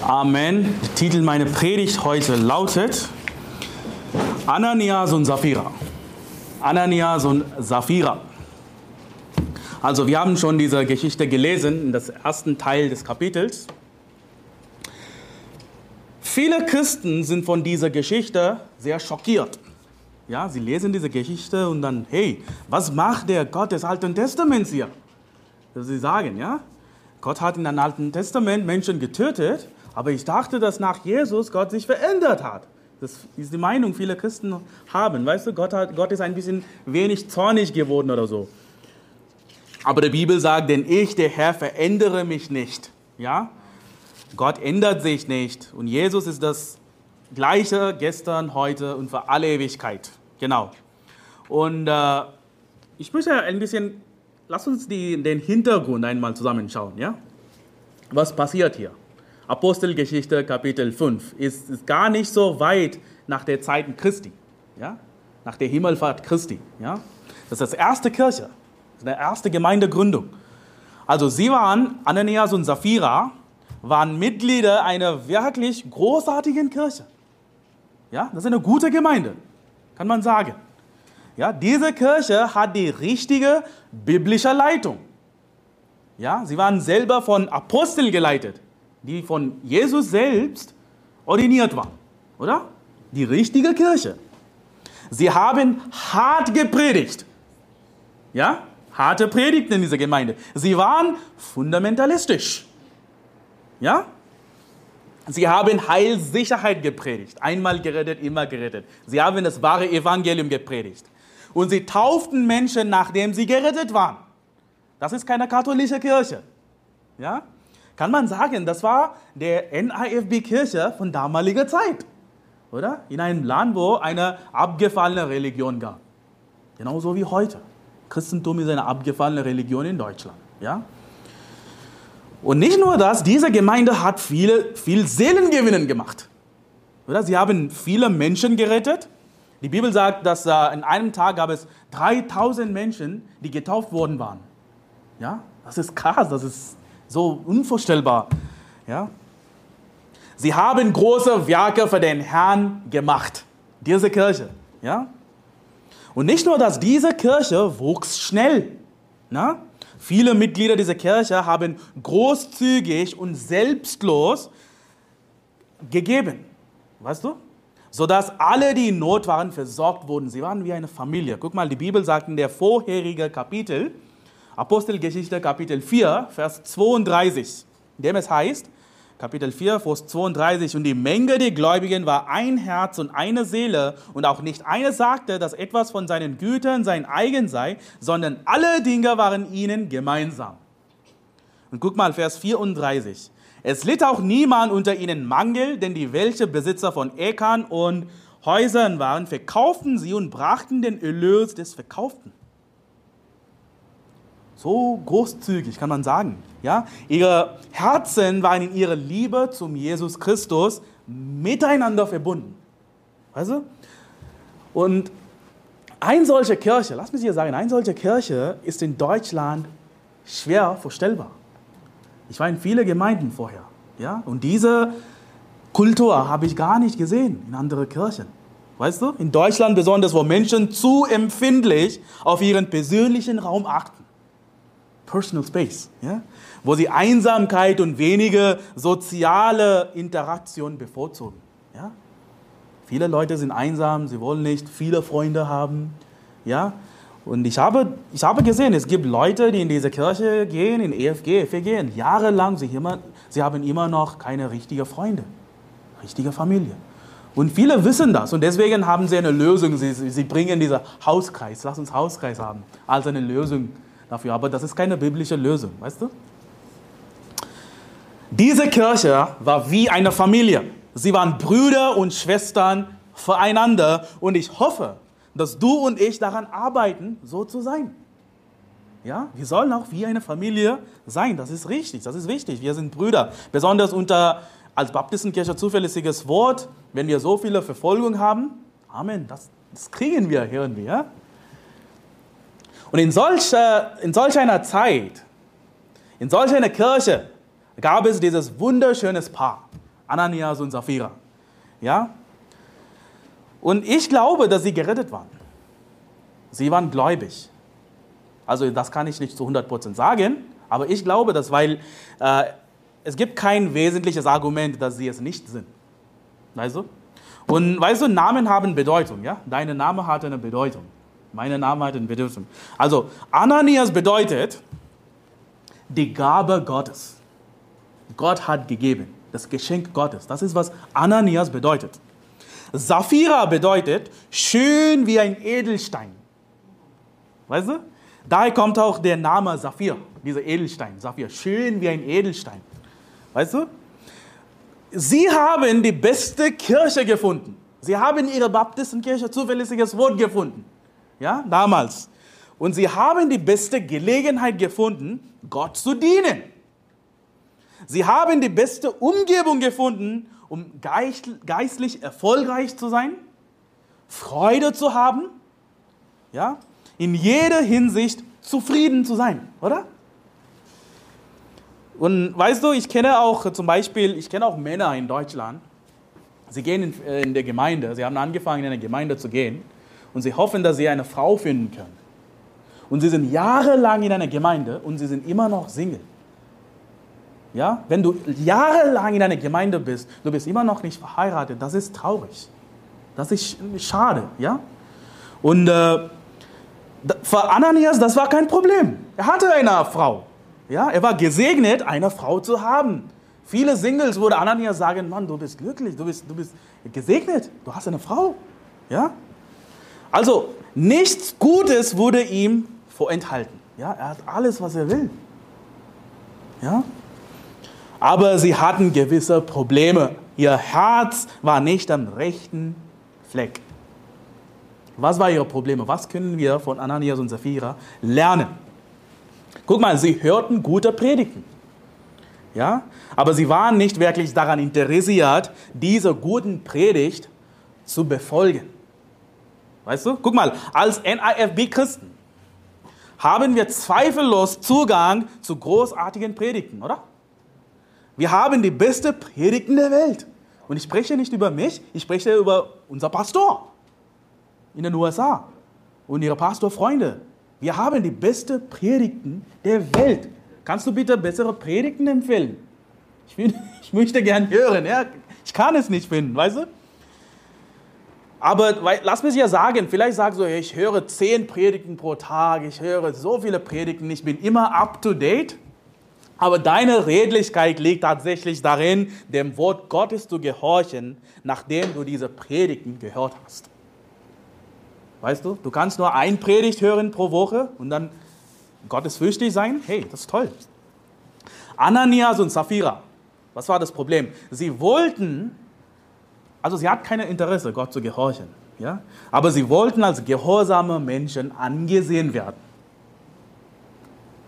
Amen. Der Titel meiner Predigt heute lautet Ananias und Sapphira. Ananias und Sapphira. Also wir haben schon diese Geschichte gelesen in das ersten Teil des Kapitels. Viele Christen sind von dieser Geschichte sehr schockiert. Ja, sie lesen diese Geschichte und dann, hey, was macht der Gott des Alten Testaments hier? Sie sagen, ja, Gott hat in dem Alten Testament Menschen getötet, aber ich dachte, dass nach Jesus Gott sich verändert hat. Das ist die Meinung, viele Christen haben. Weißt du, Gott, hat, Gott ist ein bisschen wenig zornig geworden oder so. Aber die Bibel sagt, denn ich, der Herr, verändere mich nicht. Ja? Gott ändert sich nicht. Und Jesus ist das Gleiche gestern, heute und für alle Ewigkeit. Genau. Und äh, ich möchte ein bisschen, lass uns die, den Hintergrund einmal zusammenschauen. Ja? Was passiert hier? Apostelgeschichte Kapitel 5 ist, ist gar nicht so weit nach der Zeit Christi, ja? nach der Himmelfahrt Christi. Ja? Das ist das erste Kirche, die erste Gemeindegründung. Also sie waren, Ananias und Sapphira, waren Mitglieder einer wirklich großartigen Kirche. Ja, das ist eine gute Gemeinde, kann man sagen. Ja, diese Kirche hat die richtige biblische Leitung. Ja, sie waren selber von Aposteln geleitet die von Jesus selbst ordiniert waren, oder? Die richtige Kirche. Sie haben hart gepredigt. Ja? Harte Predigten in dieser Gemeinde. Sie waren fundamentalistisch. Ja? Sie haben Heilssicherheit gepredigt. Einmal gerettet, immer gerettet. Sie haben das wahre Evangelium gepredigt. Und sie tauften Menschen, nachdem sie gerettet waren. Das ist keine katholische Kirche. Ja? Kann man sagen, das war der NIFB-Kirche von damaliger Zeit. Oder? In einem Land, wo eine abgefallene Religion gab. Genauso wie heute. Christentum ist eine abgefallene Religion in Deutschland. Ja? Und nicht nur das, diese Gemeinde hat viele, viel Seelengewinnen gemacht. Oder? Sie haben viele Menschen gerettet. Die Bibel sagt, dass äh, in einem Tag gab es 3000 Menschen, die getauft worden waren. Ja? Das ist krass, das ist so unvorstellbar. Ja? Sie haben große Werke für den Herrn gemacht. Diese Kirche. Ja? Und nicht nur dass diese Kirche wuchs schnell. Na? Viele Mitglieder dieser Kirche haben großzügig und selbstlos gegeben. Weißt du? Sodass alle, die in Not waren, versorgt wurden. Sie waren wie eine Familie. Guck mal, die Bibel sagt in der vorherigen Kapitel, Apostelgeschichte Kapitel 4, Vers 32, in dem es heißt, Kapitel 4, Vers 32, und die Menge der Gläubigen war ein Herz und eine Seele, und auch nicht eine sagte, dass etwas von seinen Gütern sein eigen sei, sondern alle Dinge waren ihnen gemeinsam. Und guck mal, Vers 34. Es litt auch niemand unter ihnen Mangel, denn die welche Besitzer von Äckern und Häusern waren, verkauften sie und brachten den Erlös des Verkauften. So großzügig kann man sagen. Ja? Ihre Herzen waren in ihrer Liebe zum Jesus Christus miteinander verbunden. Weißt du? Und eine solche Kirche, lass mich hier sagen, eine solche Kirche ist in Deutschland schwer vorstellbar. Ich war in viele Gemeinden vorher. Ja? Und diese Kultur habe ich gar nicht gesehen in anderen Kirchen. Weißt du? In Deutschland besonders, wo Menschen zu empfindlich auf ihren persönlichen Raum achten. Personal Space, ja? wo sie Einsamkeit und wenige soziale Interaktion bevorzugen. Ja? Viele Leute sind einsam, sie wollen nicht viele Freunde haben. Ja? Und ich habe, ich habe gesehen, es gibt Leute, die in diese Kirche gehen, in EFG, FEG, und jahrelang, sie, immer, sie haben immer noch keine richtigen Freunde, richtige Familie. Und viele wissen das und deswegen haben sie eine Lösung. Sie, sie bringen diesen Hauskreis, lass uns Hauskreis haben, als eine Lösung dafür. Aber das ist keine biblische Lösung, weißt du? Diese Kirche war wie eine Familie. Sie waren Brüder und Schwestern füreinander und ich hoffe, dass du und ich daran arbeiten, so zu sein. Ja, wir sollen auch wie eine Familie sein. Das ist richtig, das ist wichtig. Wir sind Brüder. Besonders unter als Baptistenkirche zuverlässiges Wort, wenn wir so viele Verfolgung haben. Amen, das, das kriegen wir, hören wir. Und in solch, in solch einer Zeit, in solch einer Kirche, gab es dieses wunderschönes Paar, Ananias und Sapphira. Ja? Und ich glaube, dass sie gerettet waren. Sie waren gläubig. Also das kann ich nicht zu 100% sagen, aber ich glaube das, weil äh, es gibt kein wesentliches Argument, dass sie es nicht sind. Weißt du? Und weißt du, Namen haben Bedeutung, ja? Deine Name hat eine Bedeutung. Meine Name hat eine Bedeutung. Also Ananias bedeutet die Gabe Gottes. Gott hat gegeben, das Geschenk Gottes. Das ist, was Ananias bedeutet. Sapphira bedeutet schön wie ein Edelstein. Weißt du? Daher kommt auch der Name Saphir, dieser Edelstein. Saphir, schön wie ein Edelstein. Weißt du? Sie haben die beste Kirche gefunden. Sie haben in ihrer Baptistenkirche zuverlässiges Wort gefunden. Ja, damals. Und sie haben die beste Gelegenheit gefunden, Gott zu dienen. Sie haben die beste Umgebung gefunden, um geistlich erfolgreich zu sein, Freude zu haben, ja, in jeder Hinsicht zufrieden zu sein, oder? Und weißt du, ich kenne auch zum Beispiel, ich kenne auch Männer in Deutschland, sie gehen in, äh, in der Gemeinde, sie haben angefangen in eine Gemeinde zu gehen und sie hoffen, dass sie eine Frau finden können. Und sie sind jahrelang in einer Gemeinde und sie sind immer noch Single. Ja? Wenn du jahrelang in einer Gemeinde bist, du bist immer noch nicht verheiratet, das ist traurig. Das ist schade. Ja? Und äh, für Ananias, das war kein Problem. Er hatte eine Frau. Ja? Er war gesegnet, eine Frau zu haben. Viele Singles würde Ananias sagen, Mann, du bist glücklich, du bist, du bist gesegnet, du hast eine Frau. Ja? Also, nichts Gutes wurde ihm vorenthalten. Ja? Er hat alles, was er will. Ja? aber sie hatten gewisse Probleme. Ihr Herz war nicht am rechten Fleck. Was waren ihre Probleme? Was können wir von Ananias und Sapphira lernen? Guck mal, sie hörten gute Predigten. Ja? Aber sie waren nicht wirklich daran interessiert, diese guten Predigt zu befolgen. Weißt du? Guck mal, als NIFB-Christen haben wir zweifellos Zugang zu großartigen Predigten, oder? Wir haben die beste Predigten der Welt. Und ich spreche nicht über mich, ich spreche über unser Pastor in den USA und ihre Pastorfreunde. Wir haben die beste Predigten der Welt. Kannst du bitte bessere Predigten empfehlen? Ich, will, ich möchte gern hören. Ja? Ich kann es nicht finden, weißt du? Aber lass mich ja sagen, vielleicht sagst du, ich höre zehn Predigten pro Tag, ich höre so viele Predigten, ich bin immer up to date. Aber deine Redlichkeit liegt tatsächlich darin, dem Wort Gottes zu gehorchen, nachdem du diese Predigten gehört hast. Weißt du, du kannst nur ein Predigt hören pro Woche und dann gottesfürchtig sein. Hey, das ist toll. Ananias und Sapphira, was war das Problem? Sie wollten, also sie hatten kein Interesse, Gott zu gehorchen, ja? aber sie wollten als gehorsame Menschen angesehen werden.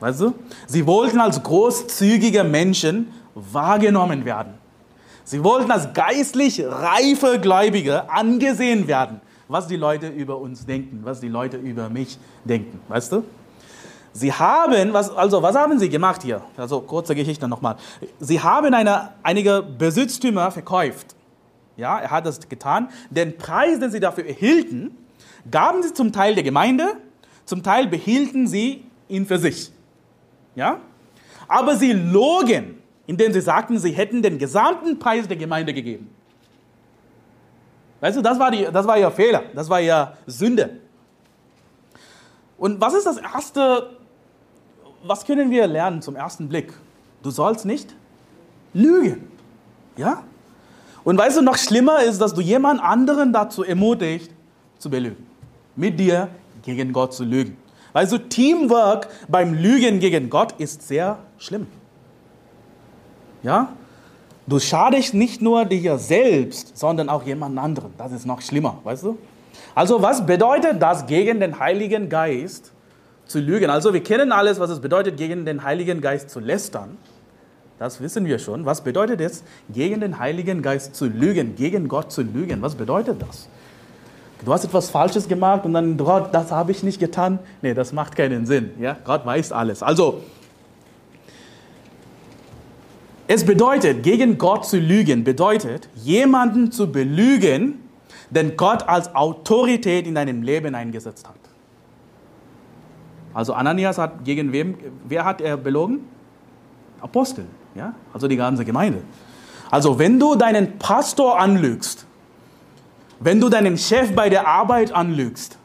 Weißt du? Sie wollten als großzügige Menschen wahrgenommen werden. Sie wollten als geistlich reife Gläubige angesehen werden, was die Leute über uns denken, was die Leute über mich denken. Weißt du? Sie haben, was, also was haben sie gemacht hier? Also kurze Geschichte nochmal. Sie haben eine, einige Besitztümer verkauft. Ja, er hat das getan. Den Preis, den sie dafür erhielten, gaben sie zum Teil der Gemeinde, zum Teil behielten sie ihn für sich. Ja? Aber sie logen, indem sie sagten, sie hätten den gesamten Preis der Gemeinde gegeben. Weißt du, das war, die, das war ihr Fehler, das war ihr Sünde. Und was ist das Erste, was können wir lernen zum ersten Blick? Du sollst nicht lügen. Ja? Und weißt du, noch schlimmer ist, dass du jemand anderen dazu ermutigst, zu belügen. Mit dir gegen Gott zu lügen. Also Teamwork beim Lügen gegen Gott ist sehr schlimm. Ja? Du schadest nicht nur dir selbst, sondern auch jemand anderen. Das ist noch schlimmer, weißt du? Also was bedeutet das gegen den Heiligen Geist zu lügen? Also wir kennen alles, was es bedeutet, gegen den Heiligen Geist zu lästern. Das wissen wir schon. Was bedeutet es, gegen den Heiligen Geist zu lügen, gegen Gott zu lügen? Was bedeutet das? Du hast etwas Falsches gemacht und dann, Gott, das habe ich nicht getan. Nee, das macht keinen Sinn. Ja? Gott weiß alles. Also, Es bedeutet, gegen Gott zu lügen, bedeutet, jemanden zu belügen, den Gott als Autorität in deinem Leben eingesetzt hat. Also Ananias hat gegen wem, wer hat er belogen? Apostel, ja? Also die ganze Gemeinde. Also wenn du deinen Pastor anlügst, wenn du deinen Chef bei der Arbeit anlügst,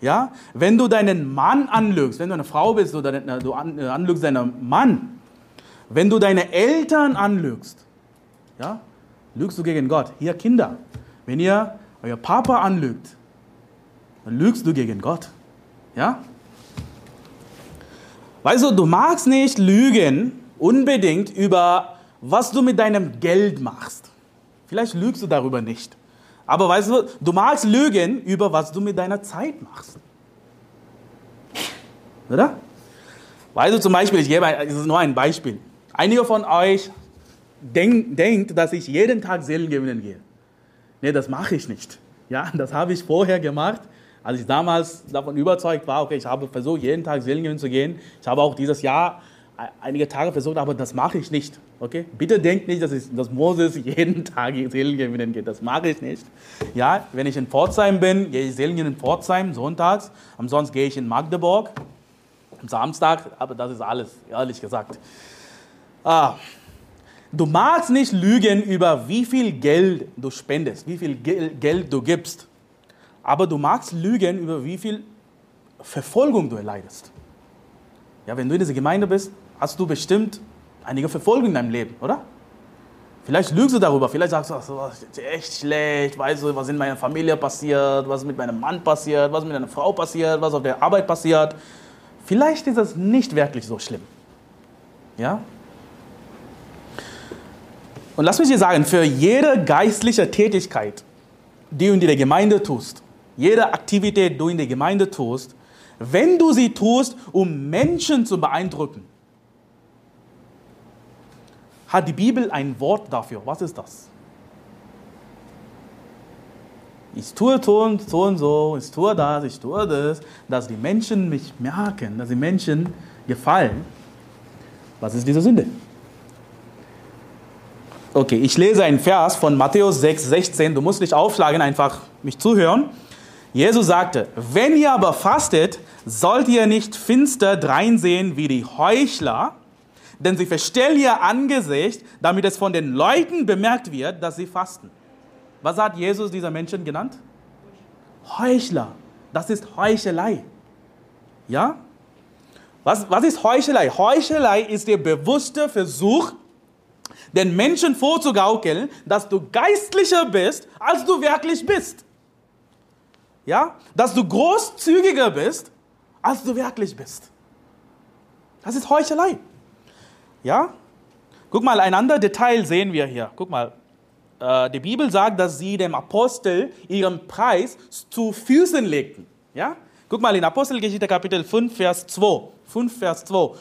ja, wenn du deinen Mann anlügst, wenn du eine Frau bist oder du äh, anlügst deinen Mann, wenn du deine Eltern anlügst, ja, lügst du gegen Gott. Hier Kinder, wenn ihr euer Papa anlügt, dann lügst du gegen Gott. Ja? Weißt du, du magst nicht lügen unbedingt über, was du mit deinem Geld machst. Vielleicht lügst du darüber nicht. Aber weißt du, du magst lügen über, was du mit deiner Zeit machst. Oder? Weißt du zum Beispiel, ich gebe, es ist nur ein Beispiel. Einige von euch denk, denkt, dass ich jeden Tag Seelen gewinnen gehe. Nee, das mache ich nicht. Ja, das habe ich vorher gemacht als ich damals davon überzeugt war, okay, ich habe versucht, jeden Tag Seelen zu gehen. Ich habe auch dieses Jahr einige Tage versucht, aber das mache ich nicht. Okay? Bitte denkt nicht, dass, ich, dass Moses jeden Tag Seelen gewinnen geht. Das mache ich nicht. Ja, wenn ich in Pforzheim bin, gehe ich Seelen in Pforzheim sonntags. Ansonsten gehe ich in Magdeburg am Samstag. Aber das ist alles, ehrlich gesagt. Ah, du magst nicht lügen über wie viel Geld du spendest, wie viel Geld du gibst aber du magst lügen über wie viel Verfolgung du erleidest. Ja, wenn du in dieser Gemeinde bist, hast du bestimmt einige Verfolgung in deinem Leben, oder? Vielleicht lügst du darüber, vielleicht sagst du, das ist echt schlecht, weißt du, was in meiner Familie passiert, was mit meinem Mann passiert, was mit meiner Frau passiert, was auf der Arbeit passiert. Vielleicht ist es nicht wirklich so schlimm. Ja? Und lass mich dir sagen, für jede geistliche Tätigkeit, die du in der Gemeinde tust, jede Aktivität, die du in der Gemeinde tust, wenn du sie tust, um Menschen zu beeindrucken, hat die Bibel ein Wort dafür. Was ist das? Ich tue so so und so, ich tue das, ich tue das, dass die Menschen mich merken, dass die Menschen gefallen. Was ist diese Sünde? Okay, ich lese einen Vers von Matthäus 6, 16. Du musst nicht aufschlagen, einfach mich zuhören. Jesus sagte, wenn ihr aber fastet, sollt ihr nicht finster dreinsehen wie die Heuchler, denn sie verstellen ihr Angesicht, damit es von den Leuten bemerkt wird, dass sie fasten. Was hat Jesus dieser Menschen genannt? Heuchler. Das ist Heuchelei. Ja? Was, was ist Heuchelei? Heuchelei ist der bewusste Versuch, den Menschen vorzugaukeln, dass du geistlicher bist, als du wirklich bist ja, dass du großzügiger bist, als du wirklich bist. Das ist Heuchelei. Ja? Guck mal, ein anderes Detail sehen wir hier. Guck mal, äh, die Bibel sagt, dass sie dem Apostel ihren Preis zu Füßen legten. Ja? Guck mal in Apostelgeschichte Kapitel 5, Vers 2. 5, Vers 2.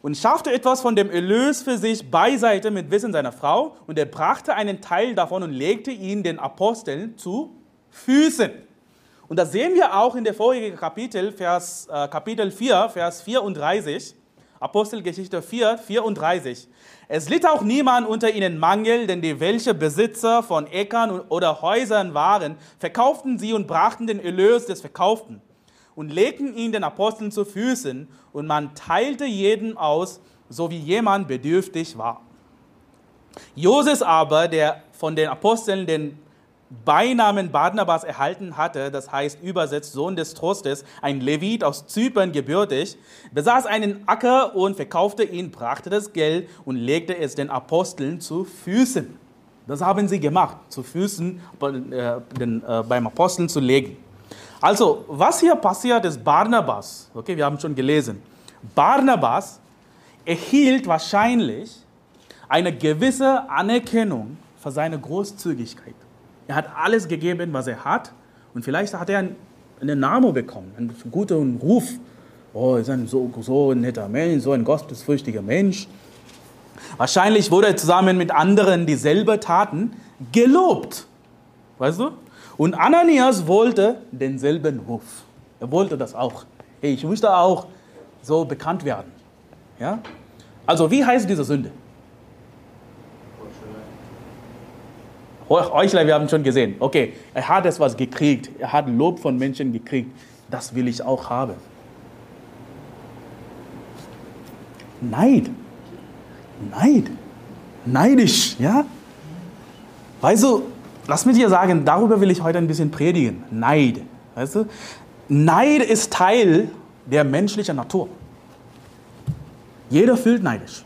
Und schaffte etwas von dem Erlös für sich beiseite mit Wissen seiner Frau und er brachte einen Teil davon und legte ihn den Aposteln zu Füßen. Und das sehen wir auch in der vorigen Kapitel, Vers, äh, Kapitel 4, Vers 34, Apostelgeschichte 4, 34. Es litt auch niemand unter ihnen Mangel, denn die welche Besitzer von Äckern oder Häusern waren, verkauften sie und brachten den Erlös des Verkauften und legten ihn den Aposteln zu Füßen und man teilte jeden aus, so wie jemand bedürftig war. Joses aber, der von den Aposteln den Beinamen Barnabas erhalten hatte, das heißt übersetzt Sohn des Trostes, ein Levit aus Zypern gebürtig, besaß einen Acker und verkaufte ihn, brachte das Geld und legte es den Aposteln zu Füßen. Das haben sie gemacht, zu Füßen äh, äh, beim Aposteln zu legen. Also, was hier passiert ist, Barnabas, okay, wir haben schon gelesen, Barnabas erhielt wahrscheinlich eine gewisse Anerkennung für seine Großzügigkeit. Er hat alles gegeben, was er hat. Und vielleicht hat er einen Namen bekommen, einen guten Ruf. Oh, ist ein so, so ein netter Mensch, so ein gottesfürchtiger Mensch. Wahrscheinlich wurde er zusammen mit anderen dieselbe taten, gelobt. Weißt du? Und Ananias wollte denselben Ruf. Er wollte das auch. Hey, ich möchte auch so bekannt werden. Ja? Also, wie heißt diese Sünde? Heuchler, wir haben schon gesehen. Okay, er hat etwas gekriegt. Er hat Lob von Menschen gekriegt. Das will ich auch haben. Neid. Neid. Neidisch, ja? Weißt du, lass mich dir sagen, darüber will ich heute ein bisschen predigen. Neid. Weißt du? Neid ist Teil der menschlichen Natur. Jeder fühlt neidisch.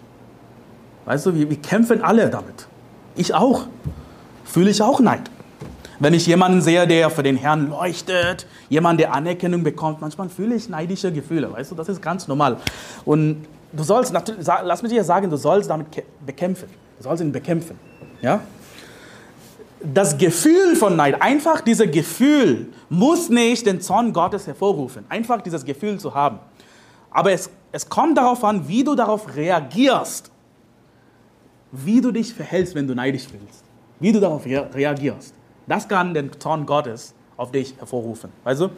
Weißt du, wir, wir kämpfen alle damit. Ich auch. Fühle ich auch Neid. Wenn ich jemanden sehe, der für den Herrn leuchtet, jemand, der Anerkennung bekommt, manchmal fühle ich neidische Gefühle. Weißt du, das ist ganz normal. Und du sollst, lass mich dir sagen, du sollst damit bekämpfen. Du sollst ihn bekämpfen. Ja? Das Gefühl von Neid, einfach dieses Gefühl, muss nicht den Zorn Gottes hervorrufen. Einfach dieses Gefühl zu haben. Aber es, es kommt darauf an, wie du darauf reagierst. Wie du dich verhältst, wenn du neidisch bist. Wie du darauf reagierst. Das kann den Zorn Gottes auf dich hervorrufen. Also,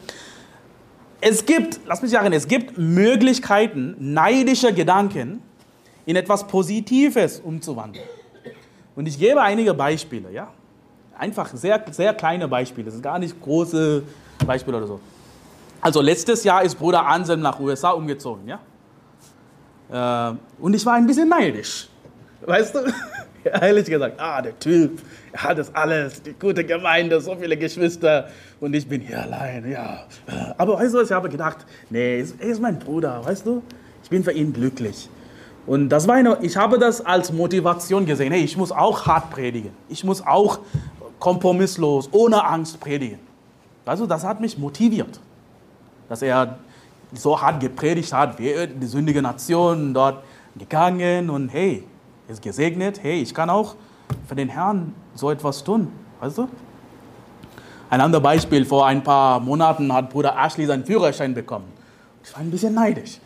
es gibt, lass mich sagen, es gibt Möglichkeiten, neidische Gedanken in etwas Positives umzuwandeln. Und ich gebe einige Beispiele, ja. Einfach sehr, sehr kleine Beispiele, das sind gar nicht große Beispiele oder so. Also letztes Jahr ist Bruder Anselm nach USA umgezogen, ja. Äh, und ich war ein bisschen neidisch, weißt du? Ehrlich gesagt, ah, der Typ, er hat das alles, die gute Gemeinde, so viele Geschwister und ich bin hier allein, ja. Aber weißt du, ich habe gedacht, nee, er ist mein Bruder, weißt du? Ich bin für ihn glücklich. Und das war eine, ich habe das als Motivation gesehen, hey, ich muss auch hart predigen. Ich muss auch kompromisslos, ohne Angst predigen. Also das hat mich motiviert, dass er so hart gepredigt hat, wie die sündige Nation dort gegangen und hey, ist gesegnet, hey, ich kann auch für den Herrn so etwas tun, weißt du? Ein anderes Beispiel, vor ein paar Monaten hat Bruder Ashley seinen Führerschein bekommen. Ich war ein bisschen neidisch.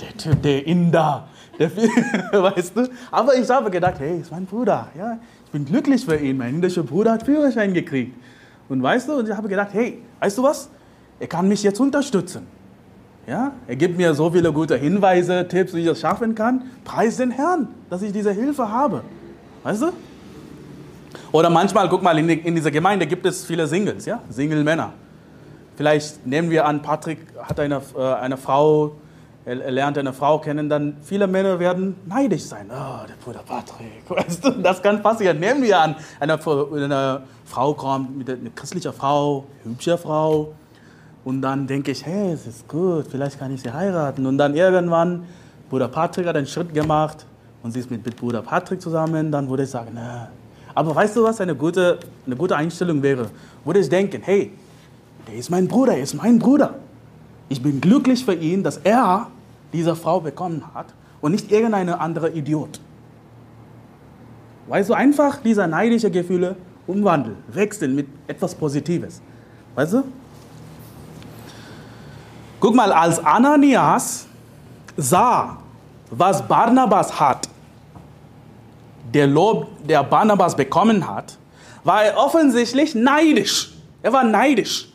Der Typ, der Inder, der, weißt du? Aber ich habe gedacht, hey, ist mein Bruder, ja, ich bin glücklich für ihn. Mein indischer Bruder hat Führerschein gekriegt. Und weißt du, und ich habe gedacht, hey, weißt du was? Er kann mich jetzt unterstützen. Ja, er gibt mir so viele gute Hinweise, Tipps, wie ich das schaffen kann. Preis den Herrn, dass ich diese Hilfe habe. Weißt du? Oder manchmal, guck mal, in, in dieser Gemeinde gibt es viele Singles, ja? Single-Männer. Vielleicht nehmen wir an, Patrick hat eine, äh, eine Frau, er lernt eine Frau kennen, dann viele Männer werden neidisch sein. Oh, der Bruder Patrick, weißt du, das kann passieren. Nehmen wir an, eine, eine Frau kommt, mit einer christlichen Frau, hübsche Frau, und dann denke ich, hey, es ist gut, vielleicht kann ich sie heiraten. Und dann irgendwann, Bruder Patrick hat einen Schritt gemacht und sie ist mit, mit Bruder Patrick zusammen, dann würde ich sagen, na. Aber weißt du, was eine gute, eine gute Einstellung wäre? Würde ich denken, hey, der ist mein Bruder, er ist mein Bruder. Ich bin glücklich für ihn, dass er diese Frau bekommen hat und nicht irgendein anderer Idiot. Weißt du, einfach diese neidischen Gefühle umwandeln, wechseln mit etwas Positives. Weißt du? Guck mal, als Ananias sah, was Barnabas hat, der Lob, der Barnabas bekommen hat, war er offensichtlich neidisch. Er war neidisch.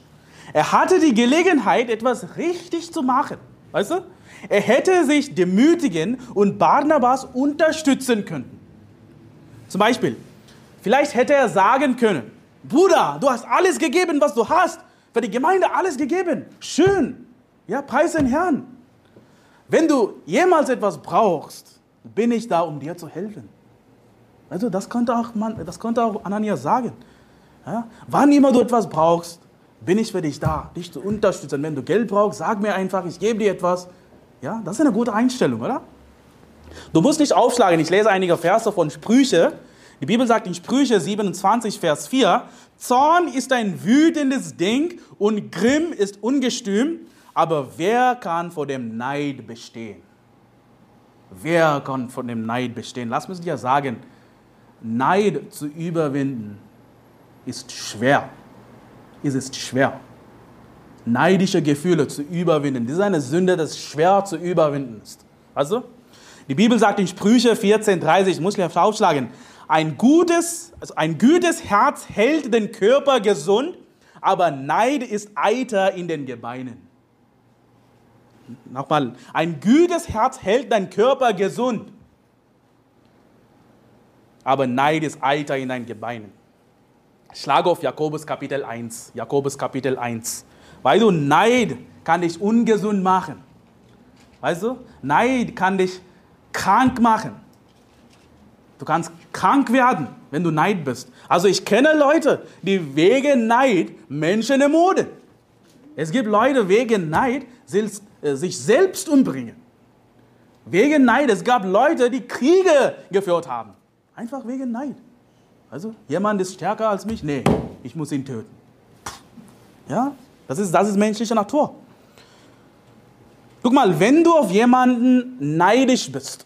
Er hatte die Gelegenheit, etwas richtig zu machen. Weißt du? Er hätte sich demütigen und Barnabas unterstützen können. Zum Beispiel, vielleicht hätte er sagen können, Bruder, du hast alles gegeben, was du hast. Für die Gemeinde alles gegeben. Schön. Ja, preis den Herrn. Wenn du jemals etwas brauchst, bin ich da, um dir zu helfen. Also das konnte auch, man, das konnte auch Ananias sagen. Ja? Wann immer du etwas brauchst, bin ich für dich da, dich zu unterstützen. Wenn du Geld brauchst, sag mir einfach, ich gebe dir etwas. Ja, das ist eine gute Einstellung, oder? Du musst nicht aufschlagen. Ich lese einige Verse von Sprüche. Die Bibel sagt in Sprüche 27, Vers 4, Zorn ist ein wütendes Ding und Grimm ist ungestüm, aber wer kann vor dem Neid bestehen? Wer kann vor dem Neid bestehen? Lass mich dir sagen, Neid zu überwinden ist schwer. Es ist schwer. Neidische Gefühle zu überwinden, das ist eine Sünde, das schwer zu überwinden ist. Also, die Bibel sagt in Sprüche 14,30, ich muss gleich aufschlagen, ein gutes, also ein gutes Herz hält den Körper gesund, aber Neid ist Eiter in den Gebeinen. Nochmal, ein gütiges Herz hält deinen Körper gesund, aber Neid ist Eiter in deinen Gebeinen. Schlag auf Jakobus Kapitel 1. Jakobus Kapitel 1. Weil du Neid kann dich ungesund machen. Weißt du? Neid kann dich krank machen. Du kannst krank werden, wenn du Neid bist. Also ich kenne Leute, die wegen Neid Menschen ermorden. Es gibt Leute wegen Neid, äh, sich selbst umbringen. Wegen Neid. Es gab Leute, die Kriege geführt haben. Einfach wegen Neid. Also, jemand ist stärker als mich? Nee, ich muss ihn töten. Ja, das ist, das ist menschliche Natur. Guck mal, wenn du auf jemanden neidisch bist,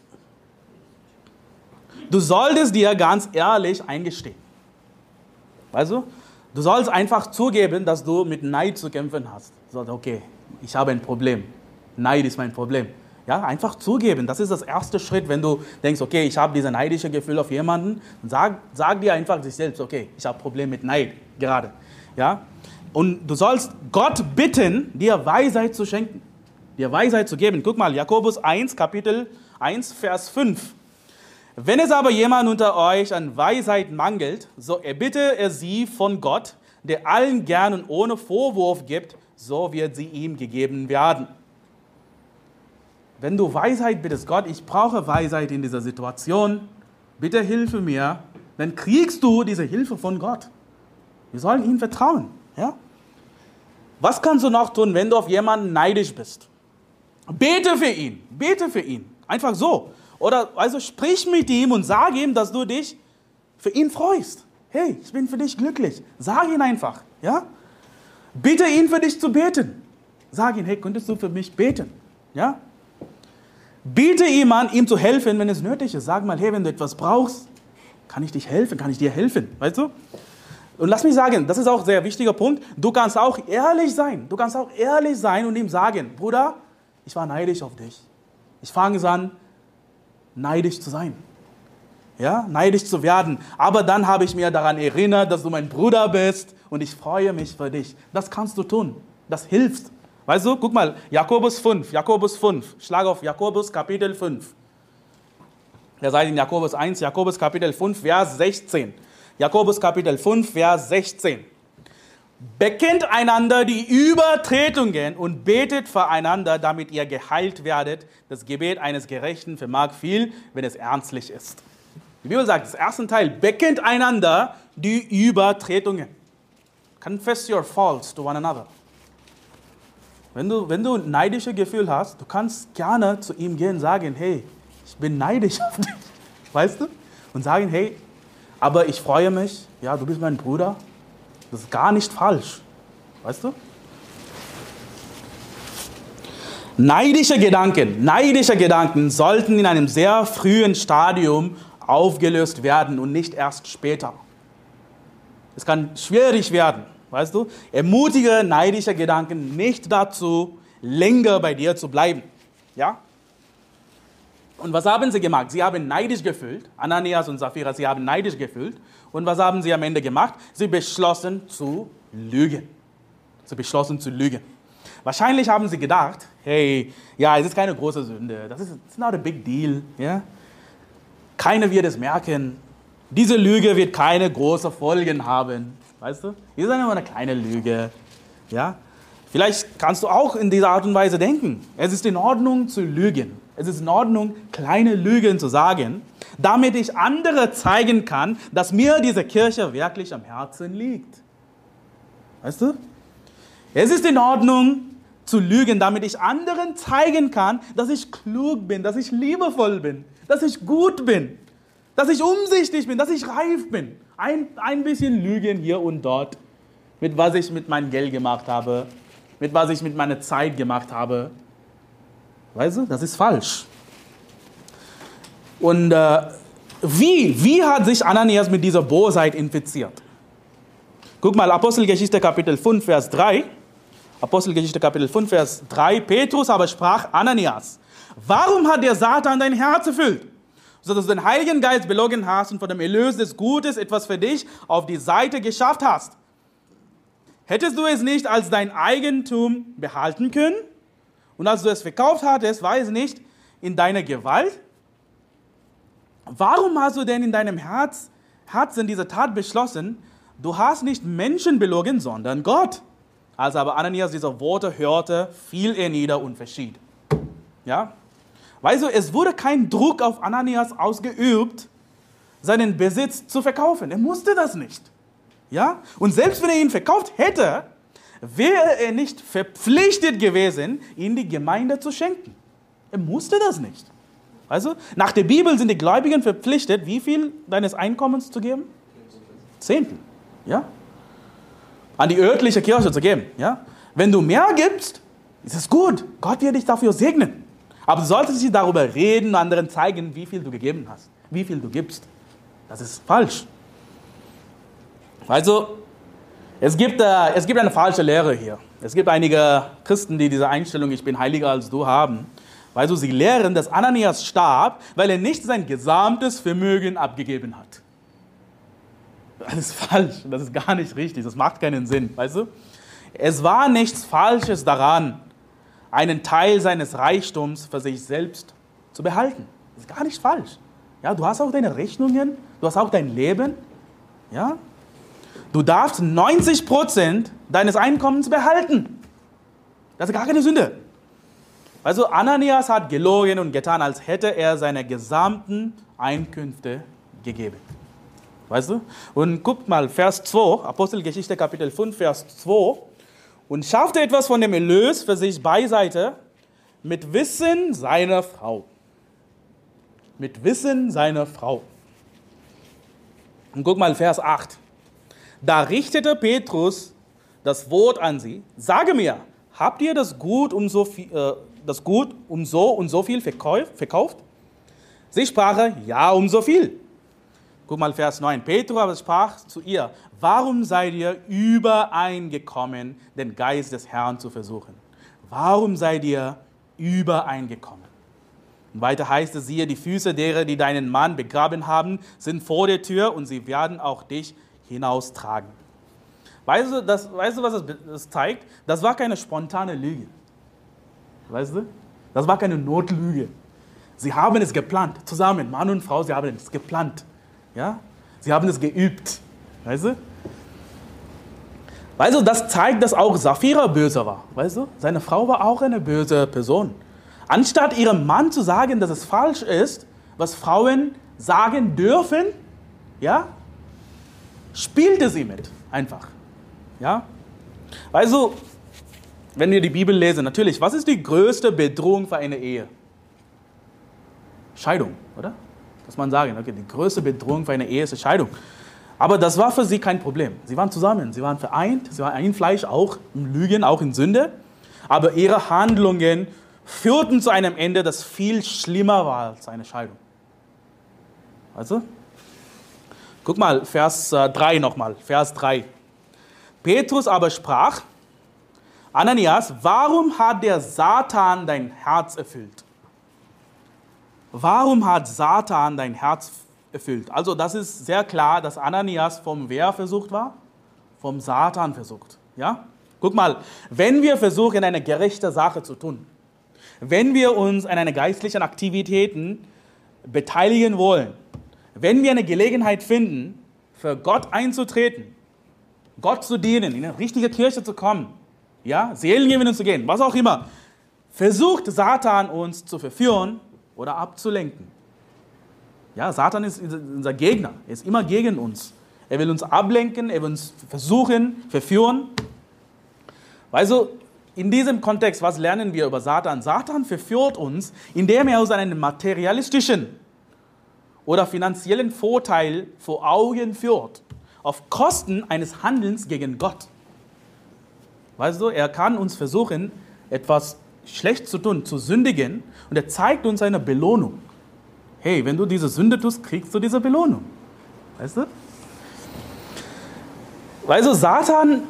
du solltest dir ganz ehrlich eingestehen. Weißt du? Du sollst einfach zugeben, dass du mit Neid zu kämpfen hast. Du sollst, okay, ich habe ein Problem. Neid ist mein Problem. Ja, einfach zugeben. Das ist das erste Schritt, wenn du denkst, okay, ich habe dieses neidische Gefühl auf jemanden. Sag, sag dir einfach sich selbst, okay, ich habe Problem mit Neid gerade. Ja, und du sollst Gott bitten, dir Weisheit zu schenken, dir Weisheit zu geben. Guck mal, Jakobus 1, Kapitel 1, Vers 5. Wenn es aber jemand unter euch an Weisheit mangelt, so erbitte er sie von Gott, der allen gern und ohne Vorwurf gibt, so wird sie ihm gegeben werden. Wenn du Weisheit bittest, Gott, ich brauche Weisheit in dieser Situation, bitte hilfe mir, dann kriegst du diese Hilfe von Gott. Wir sollen ihm vertrauen. Ja? Was kannst du noch tun, wenn du auf jemanden neidisch bist? Bete für ihn, bete für ihn. Einfach so. Oder also sprich mit ihm und sag ihm, dass du dich für ihn freust. Hey, ich bin für dich glücklich. Sag ihn einfach. Ja? Bitte ihn für dich zu beten. Sag ihm, hey, könntest du für mich beten? Ja? Biete ihm an, ihm zu helfen, wenn es nötig ist. Sag mal, hey, wenn du etwas brauchst, kann ich dich helfen, kann ich dir helfen, weißt du? Und lass mich sagen, das ist auch ein sehr wichtiger Punkt, du kannst auch ehrlich sein. Du kannst auch ehrlich sein und ihm sagen, Bruder, ich war neidisch auf dich. Ich fange an, neidisch zu sein. Ja, neidisch zu werden. Aber dann habe ich mir daran erinnert, dass du mein Bruder bist und ich freue mich für dich. Das kannst du tun. Das hilft. Weißt du, guck mal, Jakobus 5, Jakobus 5, schlag auf Jakobus Kapitel 5. Ihr seid in Jakobus 1, Jakobus Kapitel 5, Vers 16. Jakobus Kapitel 5, Vers 16. Bekennt einander die Übertretungen und betet füreinander, damit ihr geheilt werdet. Das Gebet eines Gerechten vermag viel, wenn es ernstlich ist. Die Bibel sagt, das erste Teil, bekennt einander die Übertretungen. Confess your faults to one another. Wenn du, wenn du ein neidisches Gefühl hast, du kannst gerne zu ihm gehen und sagen, hey, ich bin neidisch auf dich. Weißt du? Und sagen, hey, aber ich freue mich, ja, du bist mein Bruder. Das ist gar nicht falsch. Weißt du? Neidische Gedanken, neidische Gedanken sollten in einem sehr frühen Stadium aufgelöst werden und nicht erst später. Es kann schwierig werden. Weißt du? Ermutige neidische Gedanken nicht dazu, länger bei dir zu bleiben. Ja? Und was haben sie gemacht? Sie haben neidisch gefühlt. Ananias und Sapphira, sie haben neidisch gefühlt. Und was haben sie am Ende gemacht? Sie beschlossen zu lügen. Sie beschlossen zu lügen. Wahrscheinlich haben sie gedacht, hey, ja, es ist keine große Sünde. Das ist it's not a big deal. Ja? Keiner wird es merken. Diese Lüge wird keine großen Folgen haben. Weißt du? Wir sind immer eine kleine Lüge. Ja? Vielleicht kannst du auch in dieser Art und Weise denken. Es ist in Ordnung zu lügen. Es ist in Ordnung, kleine Lügen zu sagen, damit ich andere zeigen kann, dass mir diese Kirche wirklich am Herzen liegt. Weißt du? Es ist in Ordnung zu lügen, damit ich anderen zeigen kann, dass ich klug bin, dass ich liebevoll bin, dass ich gut bin, dass ich umsichtig bin, dass ich reif bin. Ein, ein bisschen Lügen hier und dort, mit was ich mit meinem Geld gemacht habe, mit was ich mit meiner Zeit gemacht habe. Weißt du, das ist falsch. Und äh, wie, wie hat sich Ananias mit dieser Bosheit infiziert? Guck mal, Apostelgeschichte Kapitel 5, Vers 3. Apostelgeschichte Kapitel 5, Vers 3. Petrus aber sprach Ananias, warum hat der Satan dein Herz erfüllt? Sodass du den Heiligen Geist belogen hast und von dem Erlös des Gutes etwas für dich auf die Seite geschafft hast. Hättest du es nicht als dein Eigentum behalten können und als du es verkauft hattest, war es nicht in deiner Gewalt? Warum hast du denn in deinem Herz, Herzen diese Tat beschlossen, du hast nicht Menschen belogen, sondern Gott. Als aber Ananias diese Worte hörte, fiel er nieder und verschied. Ja? Weißt du, es wurde kein Druck auf Ananias ausgeübt, seinen Besitz zu verkaufen. Er musste das nicht. Ja? Und selbst wenn er ihn verkauft hätte, wäre er nicht verpflichtet gewesen, ihn die Gemeinde zu schenken. Er musste das nicht. Also, nach der Bibel sind die Gläubigen verpflichtet, wie viel deines Einkommens zu geben? Zehntel. Ja? An die örtliche Kirche zu geben. Ja? Wenn du mehr gibst, ist es gut. Gott wird dich dafür segnen. Aber du solltest nicht darüber reden und anderen zeigen, wie viel du gegeben hast, wie viel du gibst. Das ist falsch. Also, es gibt, äh, es gibt eine falsche Lehre hier. Es gibt einige Christen, die diese Einstellung, ich bin heiliger als du, haben. Weil so sie lehren, dass Ananias starb, weil er nicht sein gesamtes Vermögen abgegeben hat. Das ist falsch, das ist gar nicht richtig, das macht keinen Sinn, weißt du? Es war nichts Falsches daran, einen Teil seines Reichtums für sich selbst zu behalten. Das ist gar nicht falsch. Ja, du hast auch deine Rechnungen, du hast auch dein Leben. Ja? Du darfst 90 Prozent deines Einkommens behalten. Das ist gar keine Sünde. Also Ananias hat gelogen und getan, als hätte er seine gesamten Einkünfte gegeben. Weißt du? Und guck mal, Vers 2, Apostelgeschichte Kapitel 5, Vers 2. Und schaffte etwas von dem Erlös für sich beiseite mit Wissen seiner Frau mit Wissen seiner Frau. Und guck mal Vers 8. Da richtete Petrus das Wort an sie, sage mir, habt ihr das Gut um so viel, äh, das Gut um so und so viel verkauft? Sie sprach, ja, um so viel. Guck mal Vers 9. Petrus aber sprach zu ihr, warum seid ihr übereingekommen, den Geist des Herrn zu versuchen? Warum seid ihr übereingekommen? Und weiter heißt es, siehe, die Füße derer, die deinen Mann begraben haben, sind vor der Tür und sie werden auch dich hinaustragen. Weißt du, das, weißt du was das zeigt? Das war keine spontane Lüge. Weißt du? Das war keine Notlüge. Sie haben es geplant, zusammen, Mann und Frau, sie haben es geplant. Ja? Sie haben es geübt. Weißt du? Weißt du, das zeigt, dass auch Sapphira böse war. Weißt du? Seine Frau war auch eine böse Person. Anstatt ihrem Mann zu sagen, dass es falsch ist, was Frauen sagen dürfen, ja, spielte sie mit, einfach. Ja? Also, wenn wir die Bibel lesen, natürlich, was ist die größte Bedrohung für eine Ehe? Scheidung, oder? Muss man sagen, okay, die größte Bedrohung für eine Ehe ist Scheidung. Aber das war für sie kein Problem. Sie waren zusammen, sie waren vereint, sie waren ein Fleisch, auch im Lügen, auch in Sünde. Aber ihre Handlungen führten zu einem Ende, das viel schlimmer war als eine Scheidung. Also, guck mal, Vers 3 äh, nochmal, Vers 3. Petrus aber sprach, Ananias, warum hat der Satan dein Herz erfüllt? Warum hat Satan dein Herz erfüllt? Also das ist sehr klar, dass Ananias vom wer versucht war? Vom Satan versucht. Ja? Guck mal, wenn wir versuchen, eine gerechte Sache zu tun, wenn wir uns an einer geistlichen Aktivitäten beteiligen wollen, wenn wir eine Gelegenheit finden, für Gott einzutreten, Gott zu dienen, in eine richtige Kirche zu kommen, ja, Seelengewinnen zu gehen, was auch immer, versucht Satan uns zu verführen oder abzulenken. Ja, Satan ist unser Gegner, er ist immer gegen uns. Er will uns ablenken, er will uns versuchen, verführen. Weißt du, in diesem Kontext, was lernen wir über Satan? Satan verführt uns, indem er uns einen materialistischen oder finanziellen Vorteil vor Augen führt, auf Kosten eines Handelns gegen Gott. Weißt du, er kann uns versuchen, etwas schlecht zu tun, zu sündigen, und er zeigt uns eine Belohnung. Hey, wenn du diese Sünde tust, kriegst du diese Belohnung. Weißt du? Weißt Satan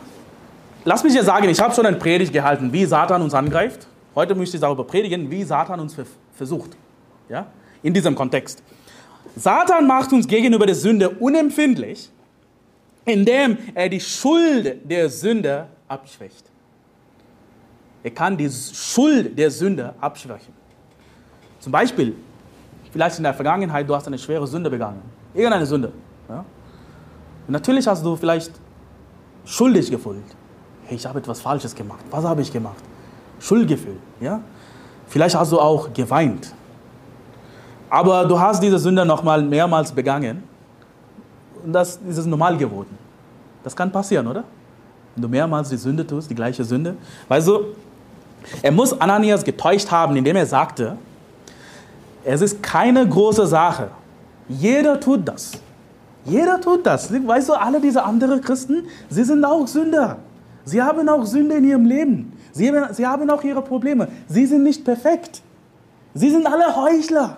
Lass mich dir sagen, ich habe schon eine Predigt gehalten, wie Satan uns angreift. Heute möchte ich darüber predigen, wie Satan uns versucht. Ja? In diesem Kontext. Satan macht uns gegenüber der Sünde unempfindlich, indem er die Schuld der Sünde abschwächt. Er kann die Schuld der Sünde abschwächen. Zum Beispiel, vielleicht in der Vergangenheit, du hast eine schwere Sünde begangen. Irgendeine Sünde. Ja? Natürlich hast du vielleicht schuldig gefühlt. Hey, ich habe etwas Falsches gemacht. Was habe ich gemacht? Schuldgefühl, ja? Vielleicht hast du auch geweint. Aber du hast diese Sünde nochmal mehrmals begangen. Und das ist es normal geworden. Das kann passieren, oder? Wenn du mehrmals die Sünde tust, die gleiche Sünde. Weißt du, er muss Ananias getäuscht haben, indem er sagte, es ist keine große Sache. Jeder tut das. Jeder tut das. Weißt du, alle diese anderen Christen, sie sind auch Sünder. Sie haben auch Sünde in ihrem Leben. Sie, sie haben auch ihre Probleme. Sie sind nicht perfekt. Sie sind alle Heuchler.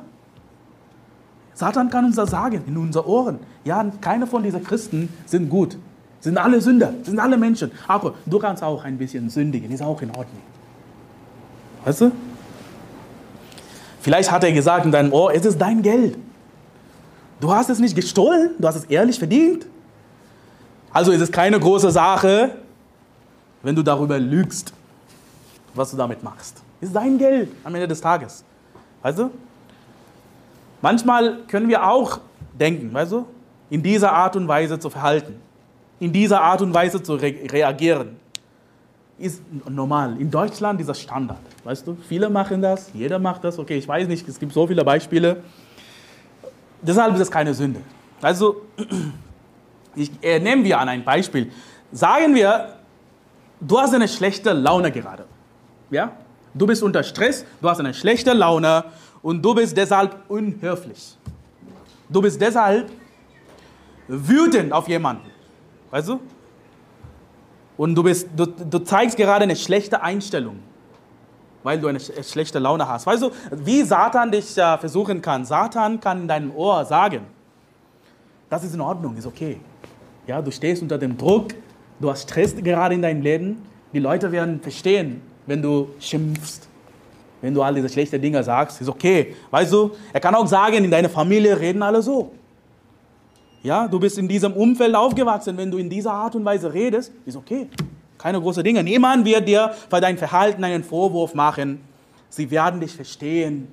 Satan kann uns das sagen in unseren Ohren. Ja, keine von diesen Christen sind gut. Sind alle Sünder, sind alle Menschen. Aber du kannst auch ein bisschen sündigen, ist auch in Ordnung. Weißt du? Vielleicht hat er gesagt in deinem Ohr, es ist dein Geld. Du hast es nicht gestohlen, du hast es ehrlich verdient. Also ist es keine große Sache, wenn du darüber lügst, was du damit machst. Es ist dein Geld am Ende des Tages. Weißt du? Manchmal können wir auch denken, weißt du, in dieser Art und Weise zu verhalten, in dieser Art und Weise zu re reagieren. Ist normal. In Deutschland ist das Standard. Weißt du, viele machen das, jeder macht das. Okay, ich weiß nicht, es gibt so viele Beispiele. Deshalb ist es keine Sünde. Also, ich, äh, nehmen wir an ein Beispiel. Sagen wir, du hast eine schlechte Laune gerade. Ja? Du bist unter Stress, du hast eine schlechte Laune und du bist deshalb unhöflich. Du bist deshalb wütend auf jemanden. Weißt du? Und du, bist, du, du zeigst gerade eine schlechte Einstellung, weil du eine schlechte Laune hast. Weißt du, wie Satan dich äh, versuchen kann? Satan kann in deinem Ohr sagen, das ist in Ordnung, ist okay. Ja, du stehst unter dem Druck, du hast Stress gerade in deinem Leben. Die Leute werden verstehen, wenn du schimpfst, wenn du all diese schlechten Dinge sagst, ist okay. Weißt du, er kann auch sagen, in deiner Familie reden alle so. Ja, du bist in diesem Umfeld aufgewachsen, wenn du in dieser Art und Weise redest, ist okay. Keine großen Dinge. Niemand wird dir für dein Verhalten einen Vorwurf machen. Sie werden dich verstehen.